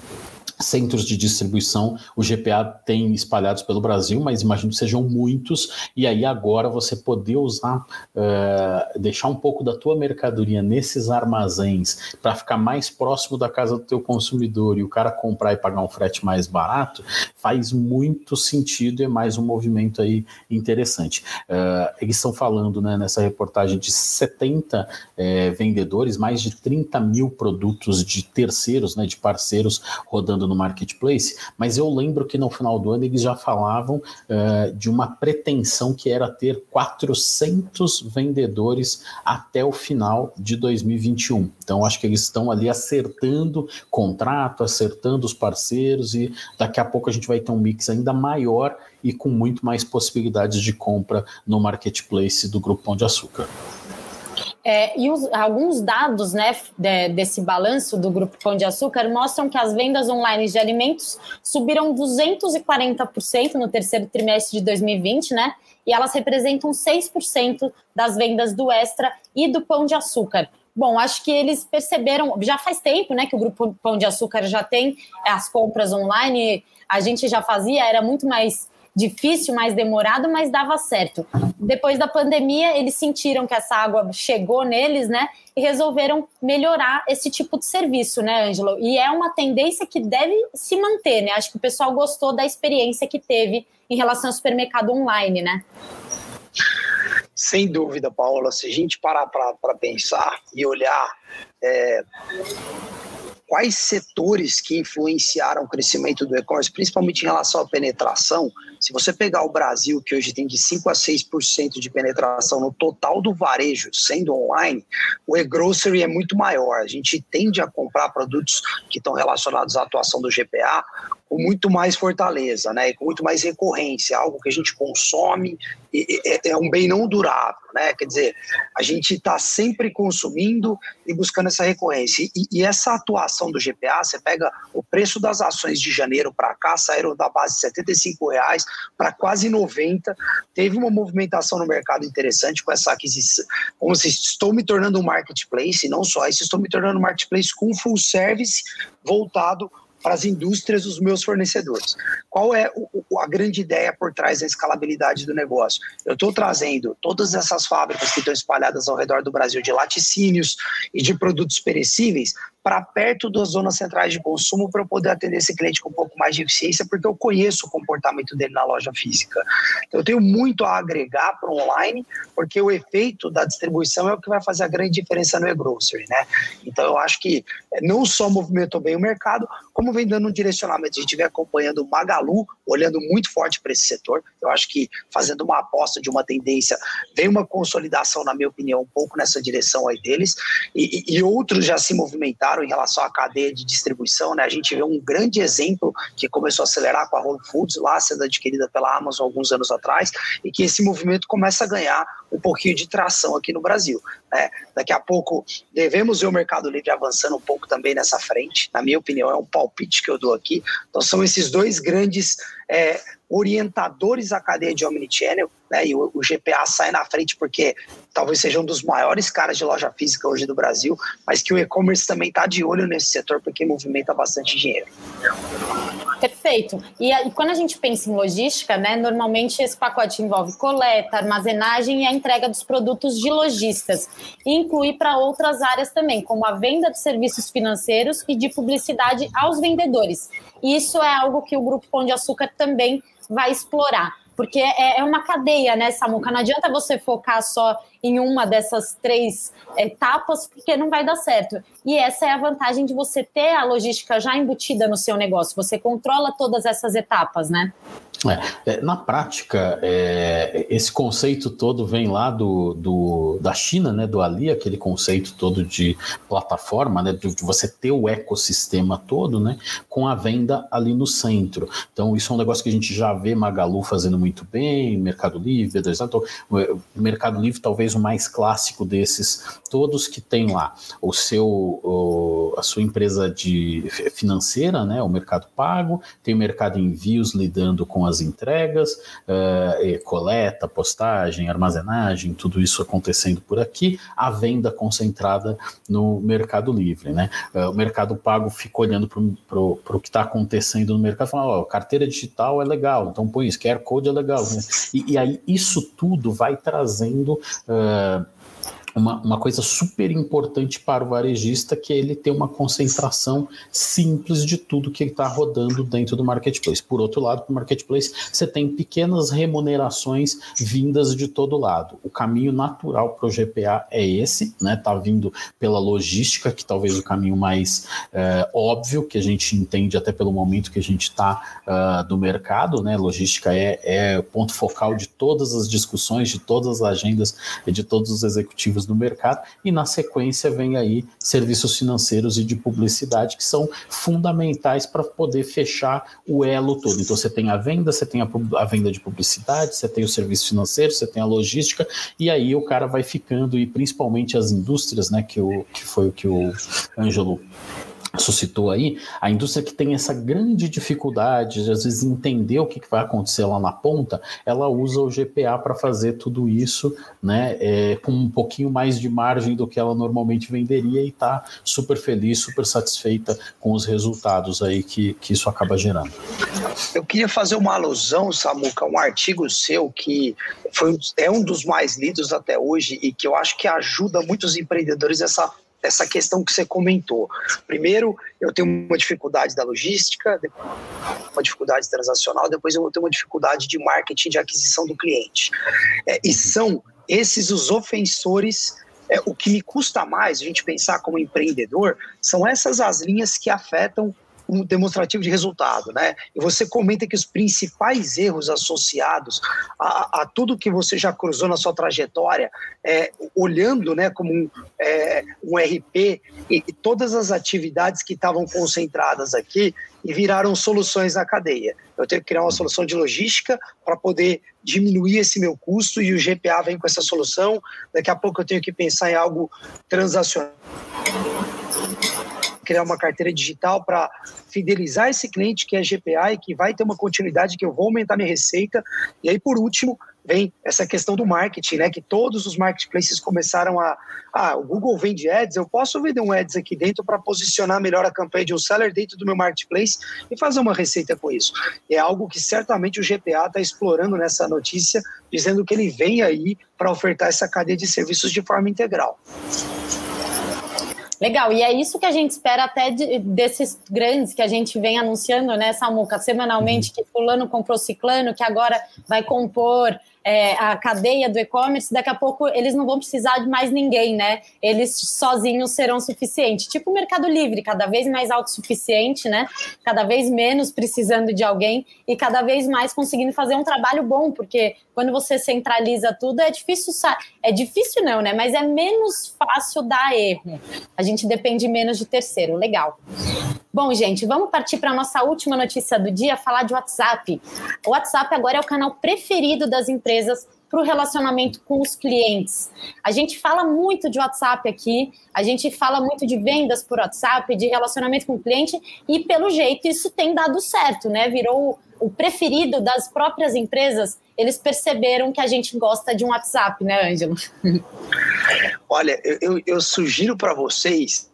centros de distribuição o GPA tem espalhados pelo Brasil, mas imagino que sejam muitos, e aí agora você poder usar, uh, deixar um pouco da tua mercadoria nesses armazéns para ficar mais próximo da casa do teu consumidor e o cara comprar e pagar um frete mais barato, faz muito sentido e é mais um movimento aí interessante. Uh, eles estão falando né, nessa reportagem de 70 eh, vendedores, mais de 30 mil produtos de terceiros, né, de parceiros rodando no marketplace, mas eu lembro que no final do ano eles já falavam uh, de uma pretensão que era ter 400 vendedores até o final de 2021. Então, acho que eles estão ali acertando contrato, acertando os parceiros e daqui a pouco a gente vai ter um mix ainda maior e com muito mais possibilidades de compra no marketplace do Grupo Pão de Açúcar. É, e os, alguns dados né, de, desse balanço do Grupo Pão de Açúcar mostram que as vendas online de alimentos subiram 240% no terceiro trimestre de 2020, né? E elas representam 6% das vendas do Extra e do Pão de Açúcar. Bom, acho que eles perceberam, já faz tempo, né, que o Grupo Pão de Açúcar já tem as compras online, a gente já fazia, era muito mais difícil, mais demorado, mas dava certo. Depois da pandemia, eles sentiram que essa água chegou neles, né? E resolveram melhorar esse tipo de serviço, né, Ângelo? E é uma tendência que deve se manter, né? Acho que o pessoal gostou da experiência que teve em relação ao supermercado online, né? Sem dúvida, Paula. Se a gente parar para pensar e olhar é, quais setores que influenciaram o crescimento do e-commerce, principalmente em relação à penetração, se você pegar o Brasil, que hoje tem de 5 a 6% de penetração no total do varejo, sendo online, o e-grocery é muito maior. A gente tende a comprar produtos que estão relacionados à atuação do GPA com muito mais fortaleza, né? Com muito mais recorrência, algo que a gente consome é, é um bem não durável, né? Quer dizer, a gente está sempre consumindo e buscando essa recorrência. E, e, essa atuação do GPA, você pega o preço das ações de janeiro para cá, saíram da base de 75 reais para quase 90. Teve uma movimentação no mercado interessante com essa aquisição. Como se estou me tornando um marketplace, não só isso, estou me tornando um marketplace com full service voltado para as indústrias dos meus fornecedores. Qual é o, a grande ideia por trás da escalabilidade do negócio? Eu estou trazendo todas essas fábricas que estão espalhadas ao redor do Brasil de laticínios e de produtos perecíveis para perto das zonas centrais de consumo para eu poder atender esse cliente com um pouco mais de eficiência, porque eu conheço o comportamento dele na loja física. Então, eu tenho muito a agregar para o online, porque o efeito da distribuição é o que vai fazer a grande diferença no e-grocery, né? Então, eu acho que não só movimentou bem o mercado, como vem dando um direcionamento. A gente vem acompanhando o Magalu, olhando muito forte para esse setor. Eu acho que fazendo uma aposta de uma tendência, vem uma consolidação, na minha opinião, um pouco nessa direção aí deles, e, e outros já se movimentaram claro em relação à cadeia de distribuição, né? A gente vê um grande exemplo que começou a acelerar com a Whole Foods, lá sendo adquirida pela Amazon alguns anos atrás, e que esse movimento começa a ganhar um pouquinho de tração aqui no Brasil. Né? Daqui a pouco devemos ver o Mercado Livre avançando um pouco também nessa frente. Na minha opinião, é um palpite que eu dou aqui. Então são esses dois grandes é, orientadores à cadeia de omnichannel, né? E o, o, GPA sai na frente porque talvez seja um dos maiores caras de loja física hoje do Brasil, mas que o e-commerce também está de olho nesse setor porque movimenta bastante dinheiro. Perfeito. E, e, quando a gente pensa em logística, né, normalmente esse pacote envolve coleta, armazenagem e a entrega dos produtos de lojistas, e inclui para outras áreas também, como a venda de serviços financeiros e de publicidade aos vendedores. Isso é algo que o Grupo Pão de Açúcar também vai explorar. Porque é, é uma cadeia, né, Samuca? Não adianta você focar só em uma dessas três etapas, porque não vai dar certo. E essa é a vantagem de você ter a logística já embutida no seu negócio. Você controla todas essas etapas, né? É, é, na prática, é, esse conceito todo vem lá do, do, da China, né, do Ali, aquele conceito todo de plataforma, né, de, de, você ter o ecossistema todo, né, com a venda ali no centro. Então, isso é um negócio que a gente já vê Magalu fazendo muito bem, Mercado Livre, Mercado Livre talvez o mais clássico desses todos que tem lá o seu, o, a sua empresa de financeira, né, o Mercado Pago, tem o Mercado Envios lidando com as entregas, uh, coleta, postagem, armazenagem, tudo isso acontecendo por aqui, a venda concentrada no Mercado Livre. Né? Uh, o Mercado Pago fica olhando para o que está acontecendo no mercado, falando, oh, carteira digital é legal, então põe isso, QR Code é legal. Né? E, e, aí isso tudo vai trazendo. Uh, uh, uma, uma coisa super importante para o varejista, que é ele ter uma concentração simples de tudo que está rodando dentro do marketplace. Por outro lado, para o marketplace, você tem pequenas remunerações vindas de todo lado. O caminho natural para o GPA é esse, né? Tá vindo pela logística, que talvez o caminho mais é, óbvio, que a gente entende até pelo momento que a gente está uh, ah, do mercado, né? Logística é, é ponto focal de todas as discussões, de todas as agendas e de todos os executivos do mercado, e na sequência vem aí serviços financeiros e de publicidade que são fundamentais para poder fechar o elo todo. Então você tem a venda, você tem a, a venda de publicidade, você tem o serviço financeiro, você tem a logística, e aí o cara vai ficando, e principalmente as indústrias, né, que, o, que foi o que o Ângelo suscitou aí, a indústria que tem essa grande dificuldade de às vezes entender o que, vai acontecer lá na ponta, ela usa o GPA para fazer tudo isso, né, é, com um pouquinho mais de margem do que ela normalmente venderia e está super feliz, super satisfeita com os resultados aí que, que isso acaba gerando. Eu queria fazer uma alusão, Samuca, um artigo seu que foi, é um dos mais lidos até hoje e que eu acho que ajuda muitos empreendedores essa essa questão que você comentou. Primeiro, eu tenho uma dificuldade da logística, uma dificuldade transacional, depois eu vou ter uma dificuldade de marketing, de aquisição do cliente. É, e são esses os ofensores é, o que me custa mais a gente pensar como empreendedor são essas as linhas que afetam um demonstrativo de resultado, né? E você comenta que os principais erros associados a, a tudo que você já cruzou na sua trajetória, é, olhando, né, como um, é, um RP e, e todas as atividades que estavam concentradas aqui e viraram soluções na cadeia. Eu tenho que criar uma solução de logística para poder diminuir esse meu custo e o GPA vem com essa solução. Daqui a pouco eu tenho que pensar em algo transacional criar uma carteira digital para fidelizar esse cliente que é GPA e que vai ter uma continuidade que eu vou aumentar minha receita. E aí, por último, vem essa questão do marketing, né? Que todos os marketplaces começaram a. Ah, o Google vende ads, eu posso vender um ads aqui dentro para posicionar melhor a campanha de um seller dentro do meu marketplace e fazer uma receita com isso. É algo que certamente o GPA está explorando nessa notícia, dizendo que ele vem aí para ofertar essa cadeia de serviços de forma integral. Legal, e é isso que a gente espera até de, desses grandes que a gente vem anunciando, né, Samuca, semanalmente, uhum. que fulano comprou ciclano, que agora vai compor é, a cadeia do e-commerce, daqui a pouco eles não vão precisar de mais ninguém, né? Eles sozinhos serão suficientes. Tipo o Mercado Livre, cada vez mais autossuficiente, né? Cada vez menos precisando de alguém e cada vez mais conseguindo fazer um trabalho bom, porque quando você centraliza tudo é difícil, é difícil não, né? Mas é menos fácil dar erro. A gente depende menos de terceiro. Legal. Bom, gente, vamos partir para a nossa última notícia do dia, falar de WhatsApp. O WhatsApp agora é o canal preferido das empresas para o relacionamento com os clientes. A gente fala muito de WhatsApp aqui, a gente fala muito de vendas por WhatsApp, de relacionamento com o cliente, e pelo jeito isso tem dado certo, né? Virou o preferido das próprias empresas. Eles perceberam que a gente gosta de um WhatsApp, né, Ângelo? Olha, eu, eu sugiro para vocês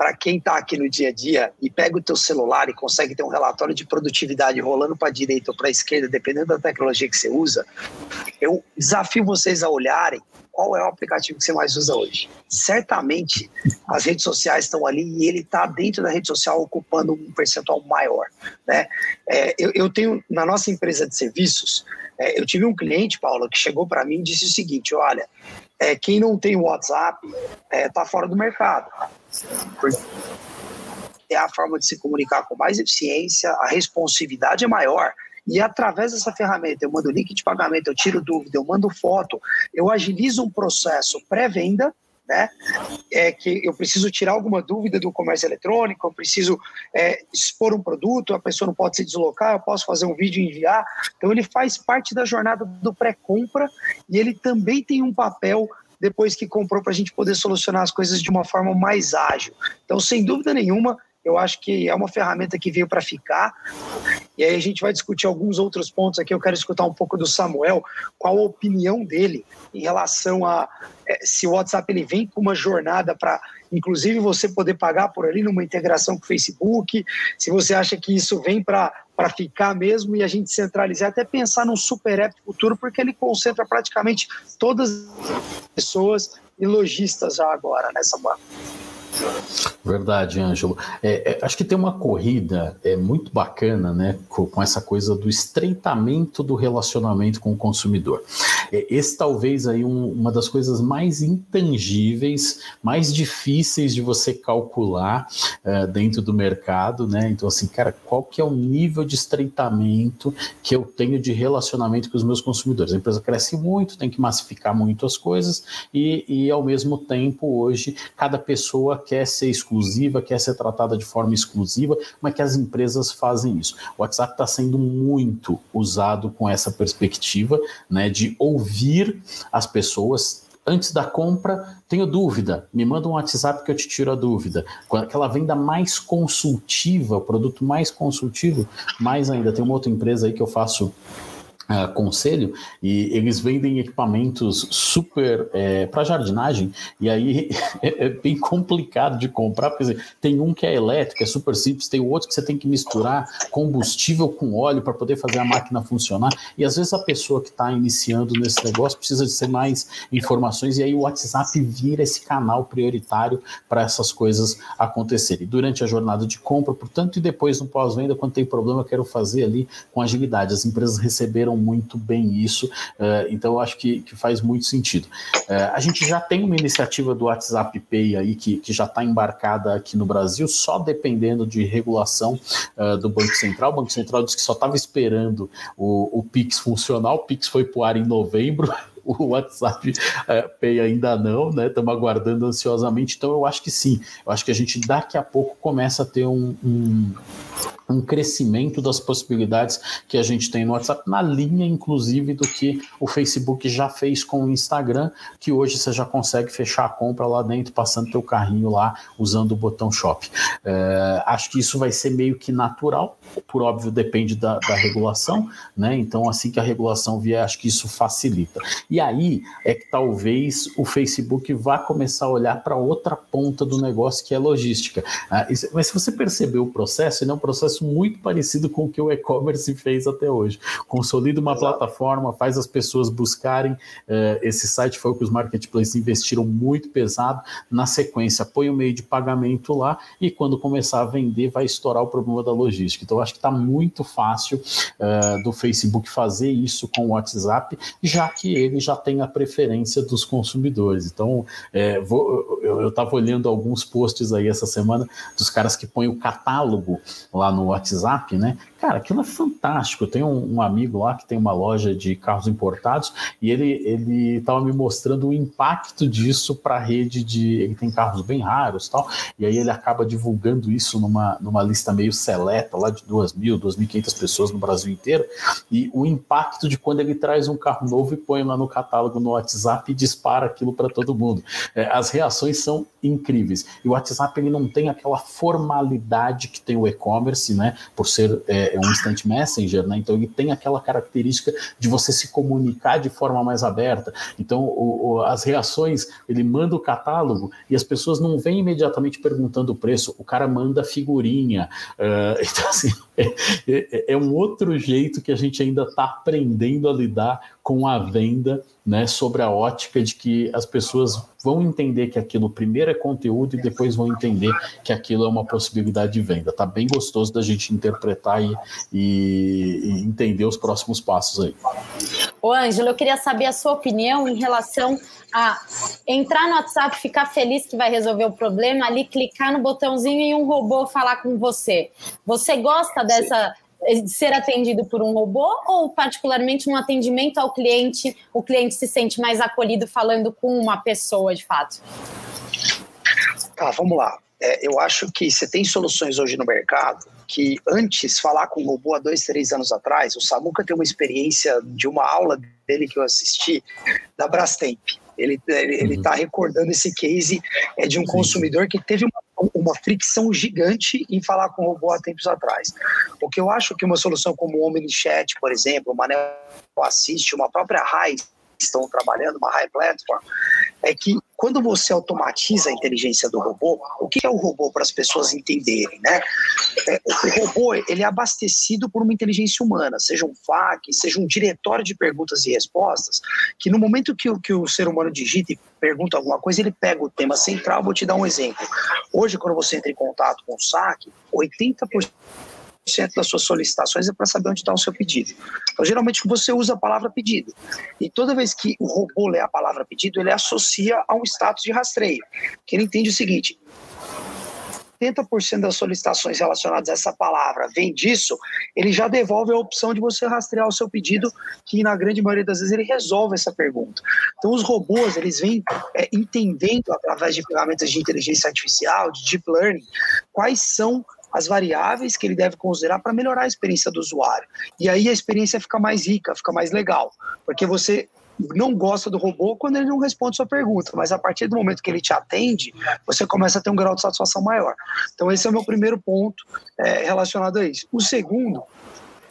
para quem está aqui no dia a dia e pega o teu celular e consegue ter um relatório de produtividade rolando para a direita ou para a esquerda, dependendo da tecnologia que você usa, eu desafio vocês a olharem qual é o aplicativo que você mais usa hoje. Certamente as redes sociais estão ali e ele está dentro da rede social ocupando um percentual maior. Né? É, eu, eu, tenho, na nossa empresa de serviços, é, eu tive um cliente, Paulo, que chegou para mim e disse o seguinte: olha, é, quem não tem WhatsApp está é, fora do mercado. É a forma de se comunicar com mais eficiência, a responsividade é maior. E através dessa ferramenta, eu mando link de pagamento, eu tiro dúvida, eu mando foto, eu agilizo um processo pré-venda né? É que eu preciso tirar alguma dúvida do comércio eletrônico, eu preciso é, expor um produto, a pessoa não pode se deslocar, eu posso fazer um vídeo e enviar. Então ele faz parte da jornada do pré-compra e ele também tem um papel depois que comprou para a gente poder solucionar as coisas de uma forma mais ágil. Então, sem dúvida nenhuma, eu acho que é uma ferramenta que veio para ficar. E aí a gente vai discutir alguns outros pontos aqui. Eu quero escutar um pouco do Samuel, qual a opinião dele em relação a é, se o WhatsApp ele vem com uma jornada para, inclusive, você poder pagar por ali numa integração com o Facebook, se você acha que isso vem para ficar mesmo e a gente centralizar, até pensar num super app futuro, porque ele concentra praticamente todas as pessoas e lojistas já agora nessa banda. Verdade, Ângelo. É, é, acho que tem uma corrida é, muito bacana, né, com, com essa coisa do estreitamento do relacionamento com o consumidor. É, esse talvez aí um, uma das coisas mais intangíveis, mais difíceis de você calcular é, dentro do mercado, né? Então assim, cara, qual que é o nível de estreitamento que eu tenho de relacionamento com os meus consumidores? A empresa cresce muito, tem que massificar muito as coisas e, e ao mesmo tempo hoje cada pessoa quer ser exclusiva, quer ser tratada de forma exclusiva, mas que as empresas fazem isso. O WhatsApp está sendo muito usado com essa perspectiva, né, de ouvir as pessoas, antes da compra, tenho dúvida, me manda um WhatsApp que eu te tiro a dúvida. Aquela venda mais consultiva, o produto mais consultivo, mais ainda. Tem uma outra empresa aí que eu faço Uh, conselho e eles vendem equipamentos super é, para jardinagem e aí [LAUGHS] é, é, bem complicado de comprar porque tem um que é elétrico, é super simples, tem outro que você tem que misturar combustível com óleo para poder fazer a máquina funcionar e às vezes a pessoa que está iniciando nesse negócio precisa de ser mais informações e aí o WhatsApp vira esse canal prioritário para essas coisas acontecerem durante a jornada de compra, portanto e depois no pós-venda quando tem problema eu quero fazer ali com agilidade. As empresas receberam muito bem isso, uh, então eu acho que, que faz muito sentido. Uh, a gente já tem uma iniciativa do WhatsApp Pay aí que, que já está embarcada aqui no Brasil, só dependendo de regulação uh, do Banco Central. O Banco Central disse que só estava esperando o, o Pix funcionar, o Pix foi para o ar em novembro, o WhatsApp é, Pay ainda não, né? Estamos aguardando ansiosamente. Então, eu acho que sim. Eu acho que a gente daqui a pouco começa a ter um, um, um crescimento das possibilidades que a gente tem no WhatsApp, na linha, inclusive, do que o Facebook já fez com o Instagram, que hoje você já consegue fechar a compra lá dentro, passando teu carrinho lá, usando o botão Shop. É, acho que isso vai ser meio que natural, por óbvio, depende da, da regulação, né? Então, assim que a regulação vier, acho que isso facilita. E aí é que talvez o Facebook vá começar a olhar para outra ponta do negócio, que é logística. Ah, mas se você percebeu o processo, ele é um processo muito parecido com o que o e-commerce fez até hoje. Consolida uma Exato. plataforma, faz as pessoas buscarem uh, esse site, foi o que os marketplaces investiram muito pesado. Na sequência, põe o meio de pagamento lá e quando começar a vender, vai estourar o problema da logística. Então, acho que está muito fácil uh, do Facebook fazer isso com o WhatsApp, já que ele já tem a preferência dos consumidores. Então, é, vou, eu estava olhando alguns posts aí essa semana dos caras que põem o catálogo lá no WhatsApp, né? Cara, aquilo é fantástico. Eu tenho um, um amigo lá que tem uma loja de carros importados e ele ele estava me mostrando o impacto disso para a rede de. Ele tem carros bem raros tal, e aí ele acaba divulgando isso numa, numa lista meio seleta, lá de 2.000, 2.500 pessoas no Brasil inteiro, e o impacto de quando ele traz um carro novo e põe lá no catálogo no WhatsApp e dispara aquilo para todo mundo. É, as reações são incríveis. E o WhatsApp ele não tem aquela formalidade que tem o e-commerce, né? Por ser. É, é, um instant messenger, né? Então ele tem aquela característica de você se comunicar de forma mais aberta. Então o, o, as reações, ele manda o catálogo e as pessoas não vêm imediatamente perguntando o preço, o cara manda figurinha. Uh, [LAUGHS] então assim, é, é, é um outro jeito que a gente ainda está aprendendo a lidar com a venda, né, sobre a ótica de que as pessoas vão entender que aquilo primeiro é conteúdo e depois vão entender que aquilo é uma possibilidade de venda. Tá bem gostoso da gente interpretar e, e, e entender os próximos passos aí. Ô, Ângelo, eu queria saber a sua opinião em relação a entrar no WhatsApp, ficar feliz que vai resolver o problema, ali clicar no botãozinho e um robô falar com você. Você gosta dessa ser atendido por um robô ou particularmente um atendimento ao cliente, o cliente se sente mais acolhido falando com uma pessoa de fato? Tá, vamos lá. É, eu acho que você tem soluções hoje no mercado que antes falar com um robô há dois, três anos atrás, o Samuca tem uma experiência de uma aula dele que eu assisti da Brastemp. Ele ele está uhum. recordando esse case é de um consumidor que teve uma uma fricção gigante em falar com o robô há tempos atrás. O que eu acho que uma solução como o OmniChat, por exemplo, uma Neo Assist, uma própria RAI estão trabalhando, uma High Platform, é que quando você automatiza a inteligência do robô, o que é o robô para as pessoas entenderem, né? É, o robô ele é abastecido por uma inteligência humana, seja um FAQ, seja um diretório de perguntas e respostas, que no momento que, que o ser humano digita e pergunta alguma coisa, ele pega o tema central. Vou te dar um exemplo. Hoje, quando você entra em contato com o SAC, 80% das suas solicitações é para saber onde está o seu pedido. Então, geralmente, você usa a palavra pedido. E toda vez que o robô lê a palavra pedido, ele associa a um status de rastreio. Que ele entende o seguinte: 80% das solicitações relacionadas a essa palavra vem disso, ele já devolve a opção de você rastrear o seu pedido, que na grande maioria das vezes ele resolve essa pergunta. Então os robôs, eles vêm é, entendendo através de ferramentas de inteligência artificial, de deep learning, quais são as variáveis que ele deve considerar para melhorar a experiência do usuário. E aí a experiência fica mais rica, fica mais legal, porque você não gosta do robô quando ele não responde sua pergunta, mas a partir do momento que ele te atende, você começa a ter um grau de satisfação maior. Então esse é o meu primeiro ponto é, relacionado a isso. O segundo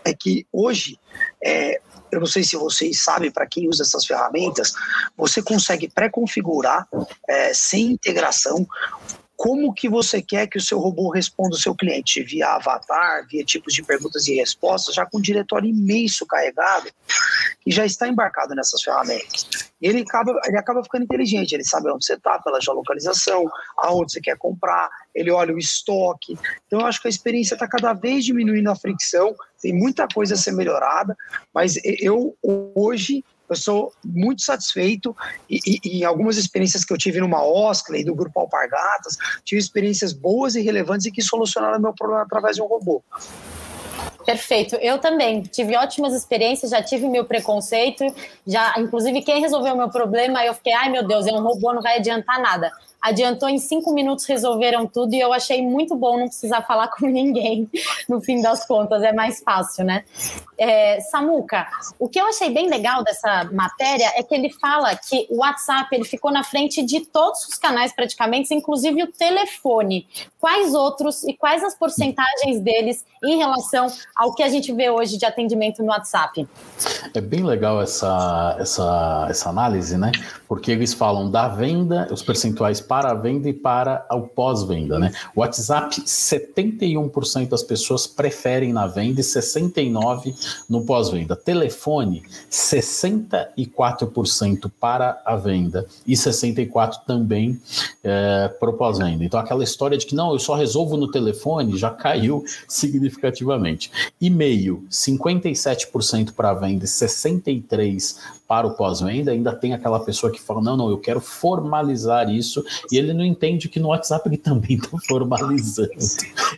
é que hoje é, eu não sei se vocês sabem, para quem usa essas ferramentas, você consegue pré-configurar, é, sem integração, como que você quer que o seu robô responda o seu cliente? Via avatar, via tipos de perguntas e respostas, já com um diretório imenso carregado, que já está embarcado nessas ferramentas. E ele acaba, ele acaba ficando inteligente, ele sabe onde você está, pela geolocalização, aonde você quer comprar, ele olha o estoque. Então, eu acho que a experiência está cada vez diminuindo a fricção, tem muita coisa a ser melhorada, mas eu hoje eu sou muito satisfeito e, e, e, algumas experiências que eu tive numa e do Grupo Alpargatas, tive experiências boas e relevantes e que solucionaram meu problema através de um robô. Perfeito. Eu também tive ótimas experiências, já tive meu preconceito, já, inclusive quem resolveu meu problema, eu fiquei, ai meu Deus, é um robô, não vai adiantar nada adiantou em cinco minutos, resolveram tudo e eu achei muito bom não precisar falar com [LAUGHS] ninguém no fim das contas, é mais fácil, né? É, Samuca, o que eu achei bem legal dessa matéria é que ele fala que o WhatsApp ele ficou na frente de todos os canais praticamente, inclusive o telefone. Quais outros e quais as porcentagens deles em relação ao que a gente vê hoje de atendimento no WhatsApp? É bem legal essa, essa, essa análise, né? Porque eles falam da venda, os percentuais para a venda e para o pós-venda, né? WhatsApp, 71% das pessoas preferem na venda e 69% no pós-venda. Telefone, 64% para a venda e 64% também é, para o pós-venda. Então, aquela história de que não, eu só resolvo no telefone já caiu [LAUGHS] significativamente. E-mail, 57% para a venda e 63% para o pós-venda, ainda tem aquela pessoa que fala: não, não, eu quero formalizar isso, e ele não entende que no WhatsApp ele também está [LAUGHS] formalizando.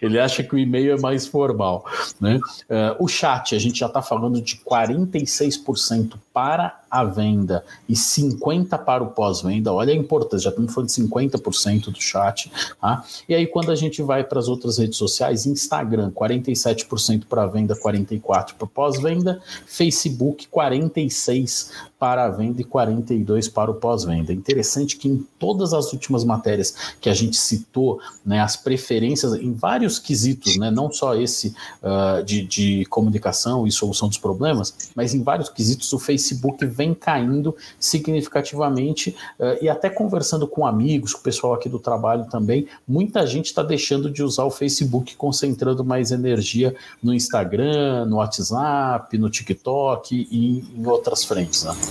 Ele acha que o e-mail é mais formal. Né? Uh, o chat, a gente já está falando de 46% para a venda e 50% para o pós-venda. Olha a importância, já estamos falando de 50% do chat. Tá? E aí, quando a gente vai para as outras redes sociais, Instagram, 47% para venda, 44% para pós-venda, Facebook, 46% para a venda e 42 para o pós-venda. Interessante que em todas as últimas matérias que a gente citou, né, as preferências em vários quesitos, né, não só esse uh, de, de comunicação e solução dos problemas, mas em vários quesitos o Facebook vem caindo significativamente uh, e até conversando com amigos, com o pessoal aqui do trabalho também, muita gente está deixando de usar o Facebook, concentrando mais energia no Instagram, no WhatsApp, no TikTok e em outras frentes. Né?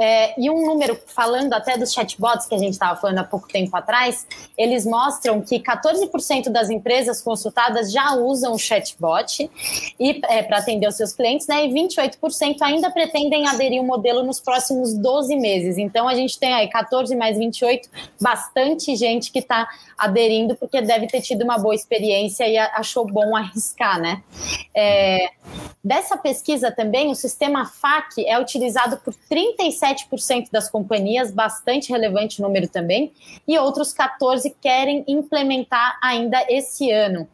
É, e um número, falando até dos chatbots que a gente estava falando há pouco tempo atrás, eles mostram que 14% das empresas consultadas já usam o chatbot e é, para atender os seus clientes, né? E 28% ainda pretendem aderir o modelo nos próximos 12 meses. Então a gente tem aí 14 mais 28, bastante gente que está aderindo porque deve ter tido uma boa experiência e achou bom arriscar, né? É, dessa pesquisa também, o sistema FAQ é utilizado por 37% das companhias, bastante relevante número também, e outros 14 querem implementar ainda esse ano.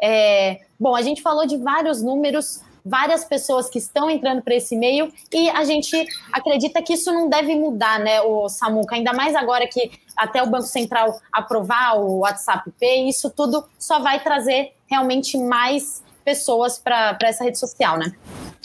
É, bom, a gente falou de vários números várias pessoas que estão entrando para esse meio e a gente acredita que isso não deve mudar, né, o Samuca, ainda mais agora que até o Banco Central aprovar o WhatsApp Pay, isso tudo só vai trazer realmente mais pessoas para essa rede social, né?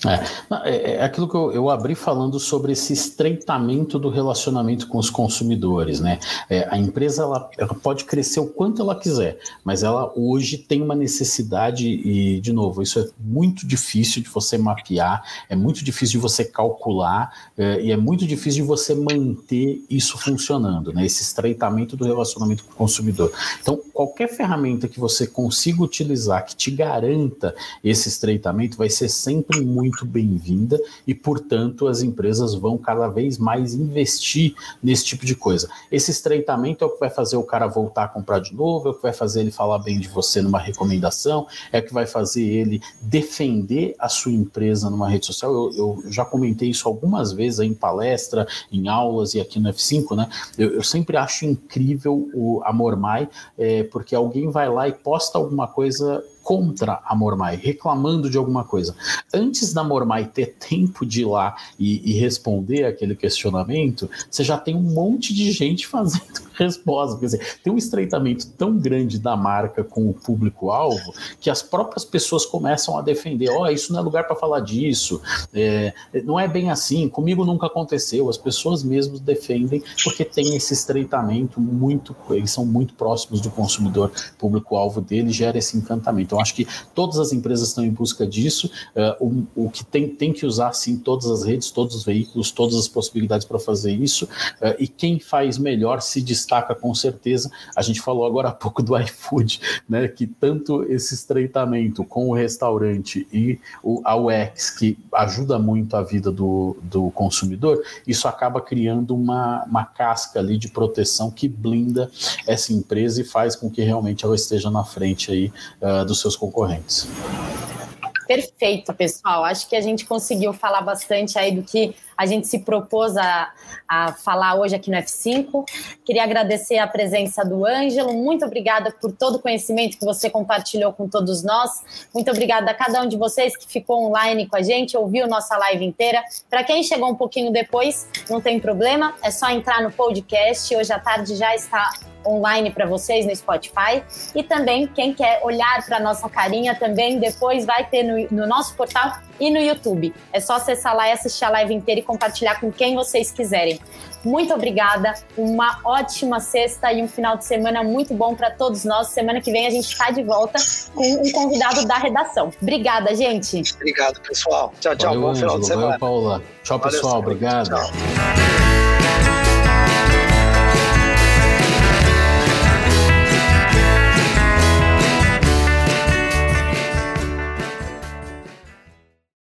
É, é, é aquilo que eu, eu, abri falando sobre esse estreitamento do relacionamento com os consumidores, né? É, a empresa ela, ela, pode crescer o quanto ela quiser, mas ela hoje tem uma necessidade e de novo isso é muito difícil de você mapear, é muito difícil de você calcular é, e é muito difícil de você manter isso funcionando, né? Esse estreitamento do relacionamento com o consumidor. Então qualquer ferramenta que você consiga utilizar que te garanta esse estreitamento vai ser sempre muito muito bem-vinda e, portanto, as empresas vão cada vez mais investir nesse tipo de coisa. Esse estreitamento é o que vai fazer o cara voltar a comprar de novo, é o que vai fazer ele falar bem de você numa recomendação, é o que vai fazer ele defender a sua empresa numa rede social. Eu, eu já comentei isso algumas vezes em palestra, em aulas e aqui no F5, né? Eu, eu sempre acho incrível o Amor Mai, é, porque alguém vai lá e posta alguma coisa contra a Mormai, reclamando de alguma coisa. Antes da Mormai ter tempo de ir lá e, e responder aquele questionamento, você já tem um monte de gente [LAUGHS] fazendo resposta. Quer dizer, tem um estreitamento tão grande da marca com o público-alvo que as próprias pessoas começam a defender: ó, oh, isso não é lugar para falar disso, é, não é bem assim, comigo nunca aconteceu. As pessoas mesmo defendem porque tem esse estreitamento muito, eles são muito próximos do consumidor, público-alvo dele, gera esse encantamento. Então, acho que todas as empresas estão em busca disso. Uh, o, o, que tem, tem que usar, sim, todas as redes, todos os veículos, todas as possibilidades para fazer isso. Uh, e quem faz melhor se destaca com certeza. A gente falou agora há pouco do iFood, né? Que tanto esse estreitamento com o restaurante e o, a UX, que ajuda muito a vida do, do consumidor, isso acaba criando uma, uma casca ali de proteção que blinda essa empresa e faz com que realmente ela esteja na frente aí uh, dos seus concorrentes. Perfeito, pessoal. Acho que a gente conseguiu falar bastante aí do que a gente se propôs a, a falar hoje aqui no F5. Queria agradecer a presença do Ângelo. Muito obrigada por todo o conhecimento que você compartilhou com todos nós. Muito obrigada a cada um de vocês que ficou online com a gente, ouviu nossa live inteira. Para quem chegou um pouquinho depois, não tem problema, é só entrar no podcast. Hoje à tarde já está online para vocês no Spotify. E também, quem quer olhar para nossa carinha também, depois vai ter no, no, nosso portal e no YouTube. É só acessar lá e assistir a live inteira e compartilhar com quem vocês quiserem. Muito obrigada, uma ótima sexta e um final de semana muito bom para todos nós. Semana que vem a gente está de volta com um convidado da redação. Obrigada, gente. Obrigado, pessoal. Tchau, tchau. Valeu, bom final de semana. Valeu, Paula. Tchau, pessoal. Valeu, obrigado. Tchau.